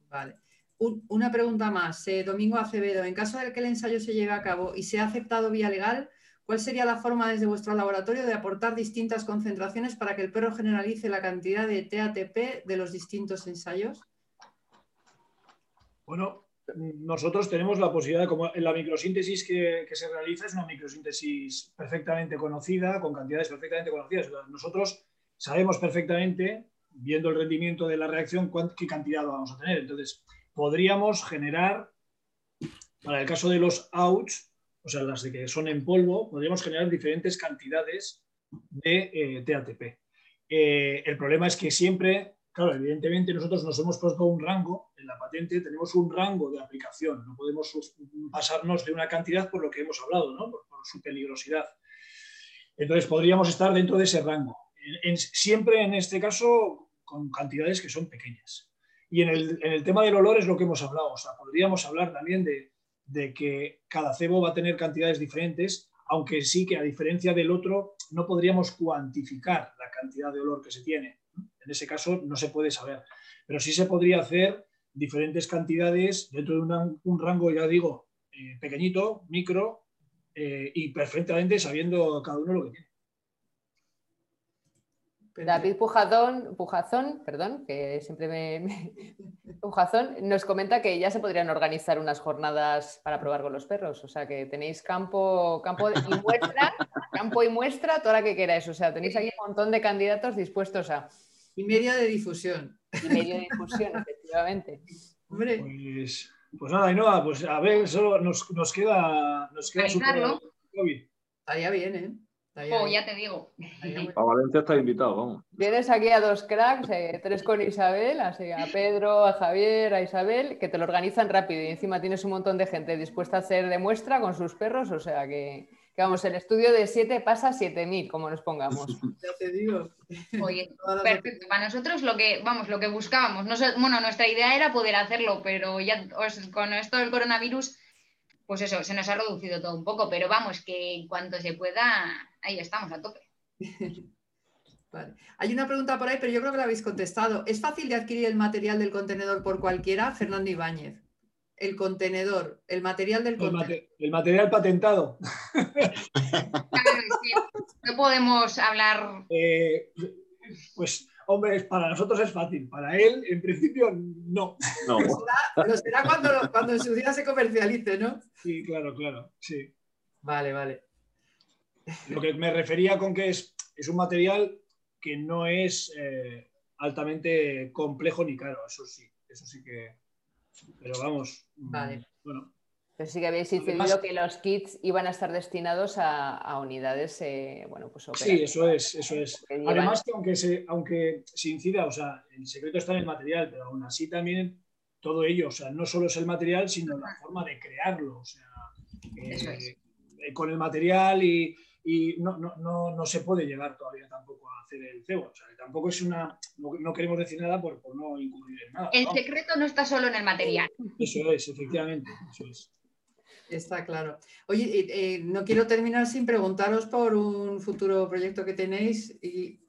Vale. una pregunta más. Eh, Domingo Acevedo, en caso de que el ensayo se lleve a cabo y sea aceptado vía legal, ¿cuál sería la forma desde vuestro laboratorio de aportar distintas concentraciones para que el perro generalice la cantidad de TATP de los distintos ensayos? Bueno, nosotros tenemos la posibilidad, como en la microsíntesis que, que, se realiza es una microsíntesis perfectamente conocida, con cantidades perfectamente conocidas. Nosotros sabemos perfectamente, viendo el rendimiento de la reacción, qué cantidad vamos a tener. Entonces, podríamos generar, para el caso de los outs, o sea, las de que son en polvo, podríamos generar diferentes cantidades de eh, TATP. Eh, el problema es que siempre, claro, evidentemente nosotros nos hemos puesto un rango, en la patente tenemos un rango de aplicación, no podemos pasarnos de una cantidad por lo que hemos hablado, ¿no? por su peligrosidad. Entonces podríamos estar dentro de ese rango siempre en este caso con cantidades que son pequeñas. Y en el, tema del olor es lo que hemos hablado. O sea, podríamos hablar también de, que cada cebo va a tener cantidades diferentes, aunque sí que a diferencia del otro no podríamos cuantificar la cantidad de olor que se tiene. En ese caso no se puede saber. Pero sí se podría hacer diferentes cantidades dentro de un rango, ya digo, eh, pequeñito, micro, eh, y perfectamente sabiendo cada uno lo que tiene. David Pujazón, Pujazón, perdón, que siempre me, Pujazón, nos comenta que ya se podrían organizar unas jornadas para probar con los perros. O sea que tenéis campo, campo y muestra, campo y muestra, toda la que queráis. O sea, tenéis aquí un montón de candidatos dispuestos a. Y medio de difusión. Y medio de difusión, efectivamente. Hombre. Pues, pues nada, Ainhoa, pues a ver, solo nos, nos queda, nos queda super COVID. Estaría bien, ¿eh? Oh, ya te digo. A Valencia está invitado, vamos. Vienes aquí a dos cracks, eh, tres con Isabel, así a Pedro, a Javier, a Isabel, que te lo organizan rápido y encima tienes un montón de gente dispuesta a hacer de muestra con sus perros, o sea que, vamos, el estudio de 7 pasa a 7000, como nos pongamos. Ya te digo. Oye, perfecto. Para nosotros lo que, vamos, lo que buscábamos, no sé, bueno, nuestra idea era poder hacerlo, pero ya con esto del coronavirus pues eso, se nos ha reducido todo un poco, pero vamos, que en cuanto se pueda, ahí estamos a tope. Hay una pregunta por ahí, pero yo creo que la habéis contestado. ¿Es fácil de adquirir el material del contenedor por cualquiera? Fernando Ibáñez. El contenedor, el material del contenedor. el material patentado. no podemos hablar. Eh, pues, hombre, para nosotros es fácil. Para él, en principio, no. no. Lo será, cuando, cuando en su día se comercialice, ¿no? Sí, claro, claro. Sí. Vale, vale. Lo que me refería con que es, es un material que no es eh, altamente complejo ni caro, eso sí, eso sí que. Pero vamos, mm, vale. bueno. Pero sí que habéis decidido que los kits iban a estar destinados a, unidades, eh, bueno, pues Sí, eso es, eso es. Además que aunque se, aunque se incida, o sea, el secreto está en el material, pero aún así también todo ello, o sea, no solo es el material, sino la forma de crearlo, o sea, eh, con el material y, y no, no, no, no, se puede llegar todavía tampoco a hacer el cebo. O sea, tampoco es una. No, queremos decir nada por, por, no incurrir en nada. El secreto no está solo en el material. Eso es, efectivamente. Eso es. Está claro. Oye, eh, eh, no quiero terminar sin preguntaros por un futuro proyecto que tenéis y,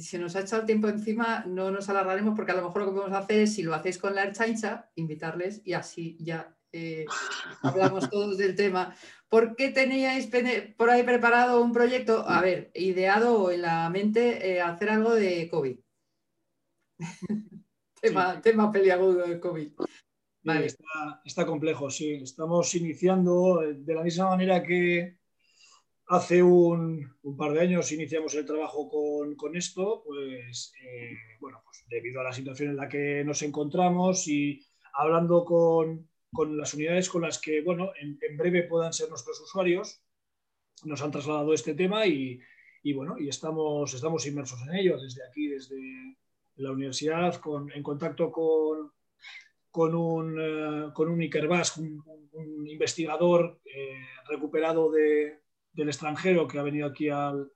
si nos ha echado el tiempo encima no nos alargaremos porque a lo mejor lo que podemos hacer es, si lo hacéis con la Erchaincha, invitarles y así ya eh, hablamos todos del tema. ¿Por qué teníais por ahí preparado un proyecto, a ver, ideado en la mente eh, hacer algo de COVID? tema, tema peliagudo de COVID. Vale. Está, complejo, sí. Estamos iniciando eh, de la misma manera que hace un, par de años iniciamos el trabajo con, esto, pues, bueno, pues debido a la situación en la que nos encontramos y hablando con, con las unidades con las que, bueno, en, breve puedan ser nuestros usuarios. Nos han trasladado este tema y, bueno, y estamos, estamos inmersos en ello desde aquí, desde la universidad, en contacto con, con un, uh, con un un, investigador eh, recuperado del extranjero que ha venido aquí al,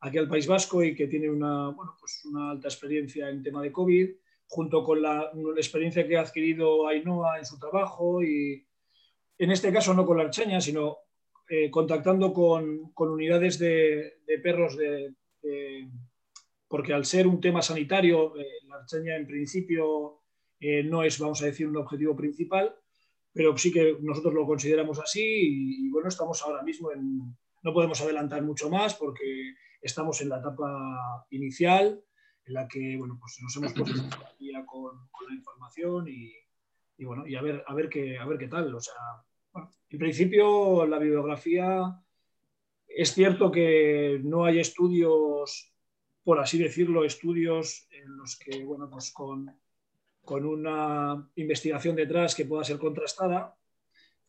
aquí al País Vasco y que tiene una, bueno, pues una alta experiencia en tema de COVID junto con la, experiencia que ha adquirido Ainhoa en su trabajo y en este caso no con la archaña, sino eh, contactando con, unidades de, perros de, porque al ser un tema sanitario, eh, la archaña en principio eh, no es, vamos a decir, un objetivo principal, pero sí que nosotros lo consideramos así y, bueno, estamos ahora mismo en, no podemos adelantar mucho más porque estamos en la etapa inicial en la que bueno, pues nos hemos puesto con, con la información y, y, bueno, y a ver, a ver qué, a ver qué tal. O sea, en principio la bibliografía es cierto que no hay estudios, por así decirlo, estudios en los que, bueno, pues con, con una investigación detrás que pueda ser contrastada,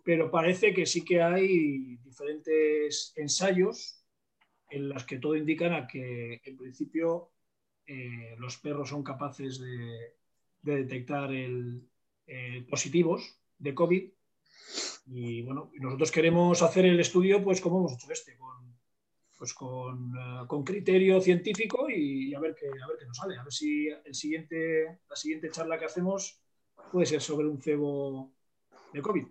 pero parece que sí que hay diferentes ensayos en los que todo indican a que en principio eh, los perros son capaces de, detectar el, eh, positivos de COVID. Y bueno, nosotros queremos hacer el estudio, pues como hemos hecho este, con, pues con, eh, criterio científico y, a, ver qué, a ver qué nos sale. A ver si el siguiente, la siguiente charla que hacemos puede ser sobre un cebo de COVID.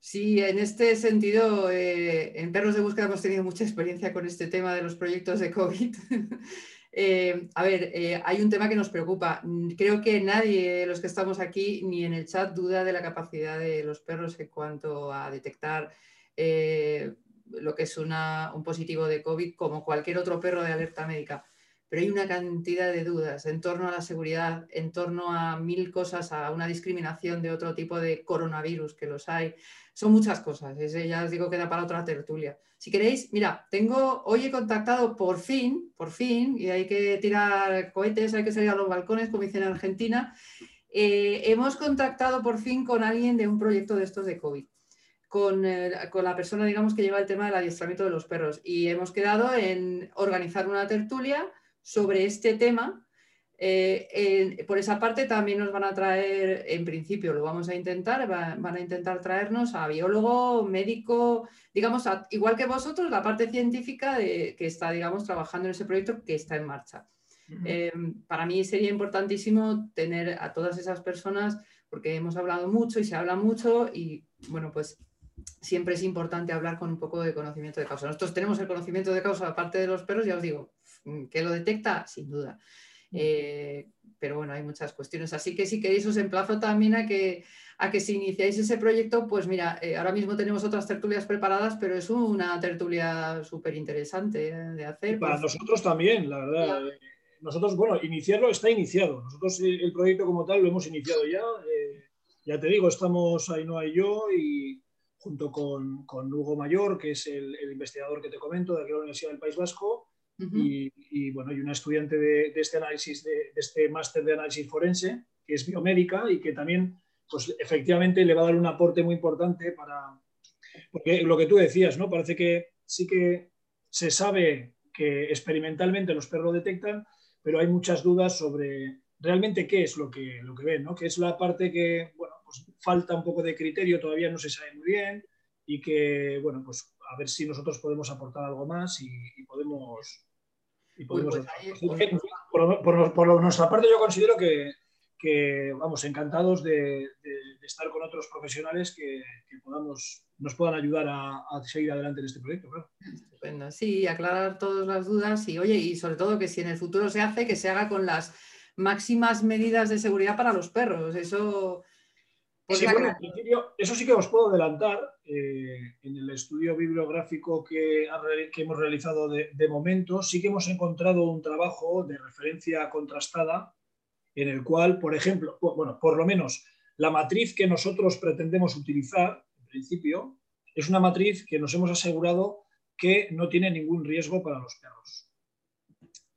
Sí, en este sentido, en Perros de Búsqueda hemos tenido mucha experiencia con este tema de los proyectos de COVID. Eh, a ver, eh, hay un tema que nos preocupa. Mm, creo que nadie de los que estamos aquí ni en el chat duda de la capacidad de los perros en cuanto a detectar eh, lo que es un positivo de COVID como cualquier otro perro de alerta médica. Pero hay una cantidad de dudas en torno a la seguridad, en torno a mil cosas, a una discriminación de otro tipo de coronavirus que los hay. Son muchas cosas. ya os digo que da para otra tertulia. Si queréis, mira, tengo, hoy he contactado por fin, por fin, y hay que tirar cohetes, hay que salir a los balcones, como dicen en Argentina. Eh, hemos contactado por fin con alguien de un proyecto de estos de COVID. Con, eh, con, la persona, digamos, que lleva el tema del adiestramiento de los perros. Y hemos quedado en organizar una tertulia sobre este tema eh, por esa parte también nos van a traer, en principio lo vamos a intentar, van a intentar traernos a biólogo, médico, digamos, igual que vosotros, la parte científica de, que está, digamos, trabajando en ese proyecto que está en marcha. Eh, para mí sería importantísimo tener a todas esas personas, porque hemos hablado mucho y se habla mucho y, bueno, pues siempre es importante hablar con un poco de conocimiento de causa. Nosotros tenemos el conocimiento de causa aparte de los perros, ya os digo, que lo detecta, sin duda. Eh, pero bueno, hay muchas cuestiones. Así que si queréis os emplazo también a que, a que si iniciáis ese proyecto, pues mira, eh, ahora mismo tenemos otras tertulias preparadas, pero es una tertulia súper interesante de hacer. para pues nosotros también, la verdad. Nosotros, bueno, iniciarlo está iniciado. Nosotros el proyecto como tal lo hemos iniciado ya. ya te digo, estamos Ainhoa y yo y junto con, con Hugo Mayor, que es el, el, investigador que te comento de aquí la Universidad del País Vasco, uh -huh. y, y, bueno, y una estudiante de, de este análisis, de, de este máster de análisis forense, que es biomédica y que también, pues efectivamente le va a dar un aporte muy importante para, porque lo que tú decías, ¿no? Parece que sí que se sabe que experimentalmente los perros detectan, pero hay muchas dudas sobre realmente qué es lo que, lo que ven, ¿no? Que es la parte que, bueno, pues falta un poco de criterio, todavía no se sabe muy bien y que, bueno, pues a ver si nosotros podemos aportar algo más y, y podemos... Y podemos pues ahí, por, por, por, nuestra parte yo considero que, que vamos, encantados de, de, de, estar con otros profesionales que, que podamos, nos puedan ayudar a, a, seguir adelante en este proyecto. Claro. Estupendo. Sí, aclarar todas las dudas y, oye, y sobre todo que si en el futuro se hace, que se haga con las máximas medidas de seguridad para los perros. Eso sí, bueno, en principio, eso sí que os puedo adelantar. Eh, en el estudio bibliográfico que, hemos realizado de, de, momento, sí que hemos encontrado un trabajo de referencia contrastada en el cual, por ejemplo, bueno, por lo menos la matriz que nosotros pretendemos utilizar, en principio, es una matriz que nos hemos asegurado que no tiene ningún riesgo para los perros.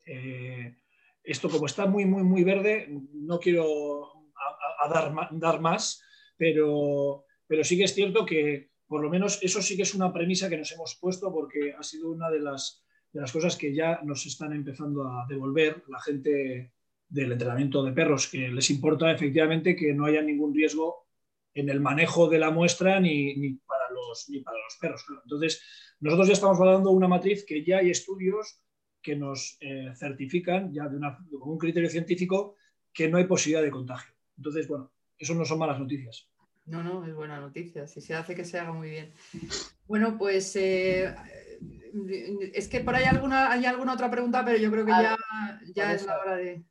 Eh, esto como está muy, muy, muy verde, no quiero a, a dar, dar más, pero, pero sí que es cierto que por lo menos eso sí que es una premisa que nos hemos puesto porque ha sido una de las, las cosas que ya nos están empezando a devolver la gente del entrenamiento de perros, que les importa efectivamente que no haya ningún riesgo en el manejo de la muestra ni, ni para, los, ni para los perros. Entonces, nosotros ya estamos de una matriz que ya hay estudios que nos eh, certifican ya de una, con un criterio científico que no hay posibilidad de contagio. Entonces, bueno, eso no son malas noticias. No, no, es buena noticia. Si se hace, que se haga muy bien. Bueno, pues eh, es que por ahí alguna, hay alguna otra pregunta, pero yo creo que ya, ya es la hora de.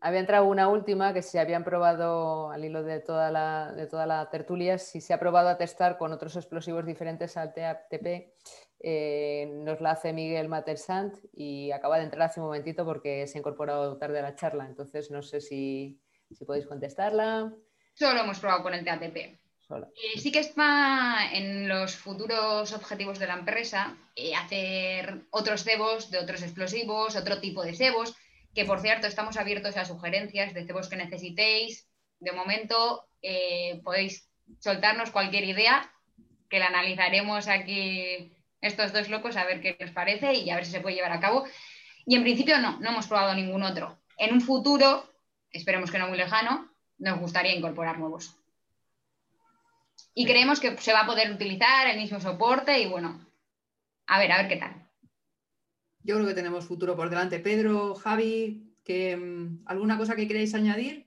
Había entrado una última que si habían probado, al hilo de toda la, de toda la tertulia, si se ha probado a testar con otros explosivos diferentes al TATP. Eh, nos la hace Miguel Matersant y acaba de entrar hace un momentito porque se ha incorporado tarde a la charla. Entonces, no sé si, si podéis contestarla. Solo hemos probado con el TATP. Eh, sí que está en los futuros objetivos de la empresa eh, hacer otros cebos de otros explosivos, otro tipo de cebos, que por cierto estamos abiertos a sugerencias de cebos que necesitéis. De momento eh, podéis soltarnos cualquier idea que la analizaremos aquí estos dos locos a ver qué nos parece y a ver si se puede llevar a cabo. Y en principio no, no hemos probado ningún otro. En un futuro, esperemos que no muy lejano, nos gustaría incorporar nuevos. Y creemos que se va a poder utilizar el mismo soporte y bueno, a ver, a ver qué tal. Yo creo que tenemos futuro por delante. Pedro, Javi, que, um, ¿alguna cosa que queráis añadir?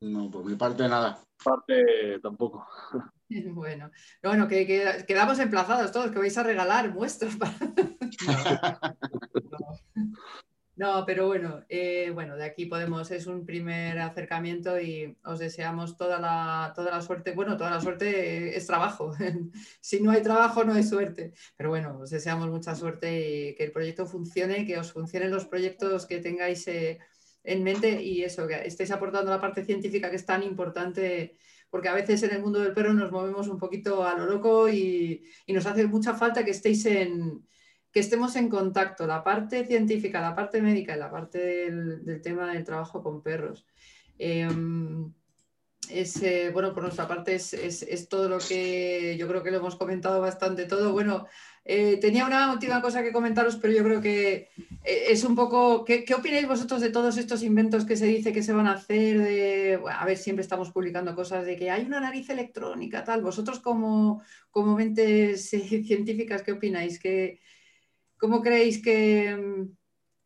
No, por mi parte nada. Parte tampoco. Bueno, bueno que, que, quedamos emplazados todos, que vais a regalar muestras. Para... no. no. No, pero bueno, eh, bueno, de aquí podemos, es un primer acercamiento y os deseamos toda la, toda la suerte. Bueno, toda la suerte es trabajo. si no hay trabajo, no hay suerte. Pero bueno, os deseamos mucha suerte y que el proyecto funcione, que os funcionen los proyectos que tengáis eh, en mente y eso, que estéis aportando la parte científica que es tan importante porque a veces en el mundo del perro nos movemos un poquito a lo loco y, y nos hace mucha falta que estéis en, que estemos en contacto, la parte científica, la parte médica y la parte del, tema del trabajo con perros. Eh, es, eh, bueno, por nuestra parte es, es, todo lo que yo creo que lo hemos comentado bastante todo. Bueno, eh, tenía una última cosa que comentaros, pero yo creo que eh, es un poco, ¿qué, ¿qué, opináis vosotros de todos estos inventos que se dice que se van a hacer? De, a ver, siempre estamos publicando cosas de que hay una nariz electrónica, tal. Vosotros como, como mentes científicas, ¿qué opináis? ¿Qué, ¿Cómo creéis que,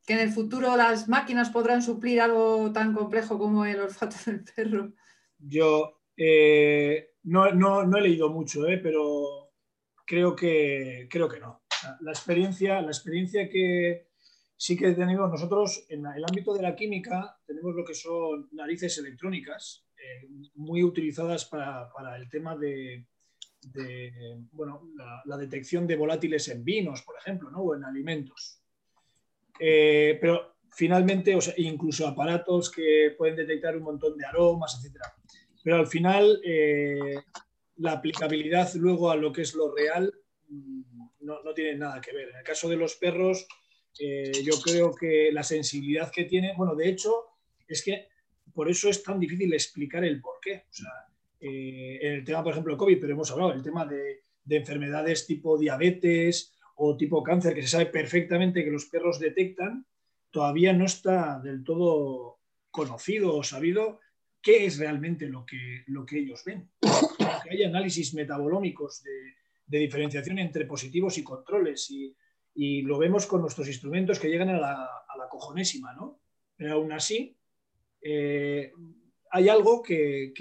que, en el futuro las máquinas podrán suplir algo tan complejo como el olfato del perro? Yo eh, no, no, no, he leído mucho, eh, pero creo que, creo que no. La experiencia, la experiencia que sí que tenemos nosotros en el ámbito de la química, tenemos lo que son narices electrónicas, eh, muy utilizadas para, el tema de, bueno, la, detección de volátiles en vinos, por ejemplo, ¿no? o en alimentos. Eh, pero finalmente, o sea, incluso aparatos que pueden detectar un montón de aromas, etc. Pero al final, eh, la aplicabilidad luego a lo que es lo real mm, no, no, tiene nada que ver. En el caso de los perros, eh, yo creo que la sensibilidad que tiene, bueno, de hecho, es que por eso es tan difícil explicar el por qué. O sea, eh, en el tema, por ejemplo, COVID, pero hemos hablado del tema de, de enfermedades tipo diabetes o tipo cáncer, que se sabe perfectamente que los perros detectan, todavía no está del todo conocido o sabido qué es realmente lo que, lo que ellos ven. Que hay análisis metabolómicos de, diferenciación entre positivos y controles y, lo vemos con nuestros instrumentos que llegan a la, a cojonésima, ¿no? Pero aún así, eh, hay algo que,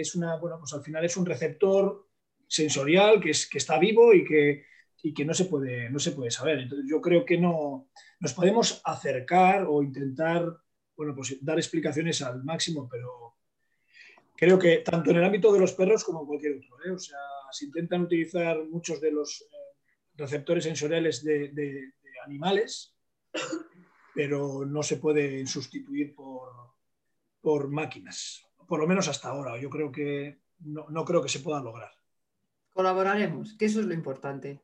es una, bueno, pues al final es un receptor sensorial que, es, que está vivo y que, y que no, se puede, no se puede saber. Entonces yo creo que no nos podemos acercar o intentar bueno, pues dar explicaciones al máximo, pero creo que tanto en el ámbito de los perros como en cualquier otro. ¿eh? O sea, se intentan utilizar muchos de los eh, receptores sensoriales de, animales, pero no se pueden sustituir por, por, máquinas, por lo menos hasta ahora. Yo creo que no, creo que se pueda lograr. Colaboraremos, que eso es lo importante.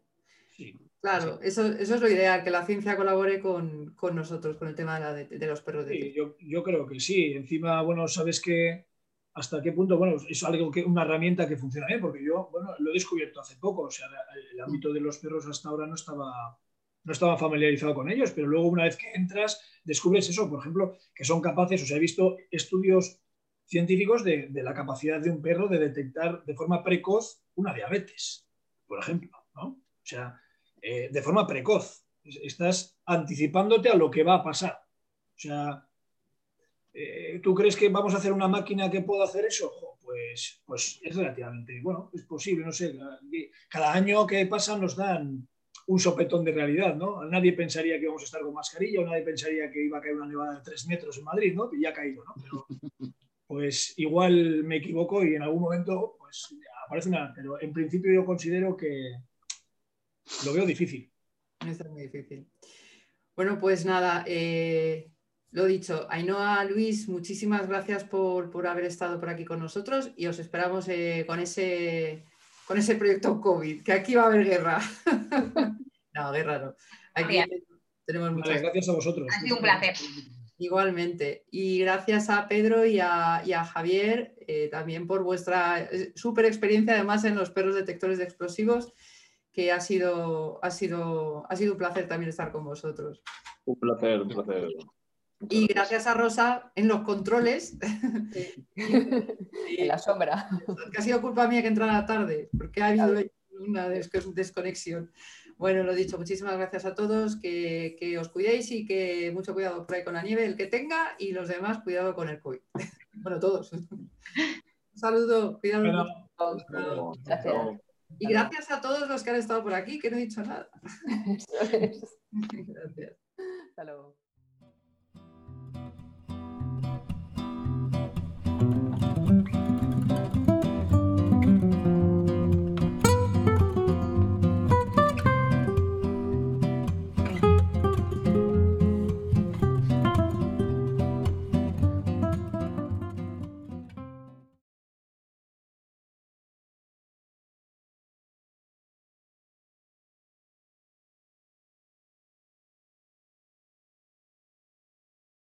Claro, Eso, eso, es lo ideal, que la ciencia colabore con, nosotros, con el tema de, los perros. De sí, yo, yo, creo que sí. Encima, bueno, sabes que hasta qué punto, bueno, es algo que, una herramienta que funciona bien, porque yo, bueno, lo he descubierto hace poco, o sea, el ámbito de los perros hasta ahora no estaba, no estaba familiarizado con ellos, pero luego una vez que entras, descubres eso, por ejemplo, que son capaces, o sea, he visto estudios científicos de, la capacidad de un perro de detectar de forma precoz una diabetes, por ejemplo, ¿no? O sea, eh, de forma precoz, estás anticipándote a lo que va a pasar. O sea, eh, ¿Tú crees que vamos a hacer una máquina que pueda hacer eso? Pues, pues es relativamente, bueno, es posible, no sé. Cada año que pasa nos dan un sopetón de realidad, ¿no? Nadie pensaría que íbamos a estar con mascarilla o nadie pensaría que iba a caer una nevada de tres metros en Madrid, ¿no? Y ya ha caído, ¿no? Pero, pues igual me equivoco y en algún momento pues aparece una... Pero en principio yo considero que lo veo difícil. Es muy difícil. Bueno, pues nada, eh, lo dicho, Ainhoa, Luis, muchísimas gracias por, haber estado por aquí con nosotros y os esperamos eh, con, ese, con ese proyecto COVID, que aquí va a haber guerra. no, guerra no. Aquí tenemos muchas Gracias a vosotros. Ha sido un placer. Igualmente. Y gracias a Pedro y a, Javier eh, también por vuestra eh, súper experiencia, además en los perros detectores de explosivos, que ha sido, ha sido, ha sido un placer también estar con vosotros. Un placer, un placer. Y gracias a Rosa en los controles. en la sombra. Que ha sido culpa mía que entrara tarde, porque ha habido una desconexión. Bueno, lo dicho, muchísimas gracias a todos, que, os cuidéis y que mucho cuidado por ahí con la nieve, el que tenga, y los demás, cuidado con el COVID. bueno, todos. Un saludo, cuidado. Gracias. Y gracias a todos los que han estado por aquí, que no he dicho nada. gracias. Hasta luego.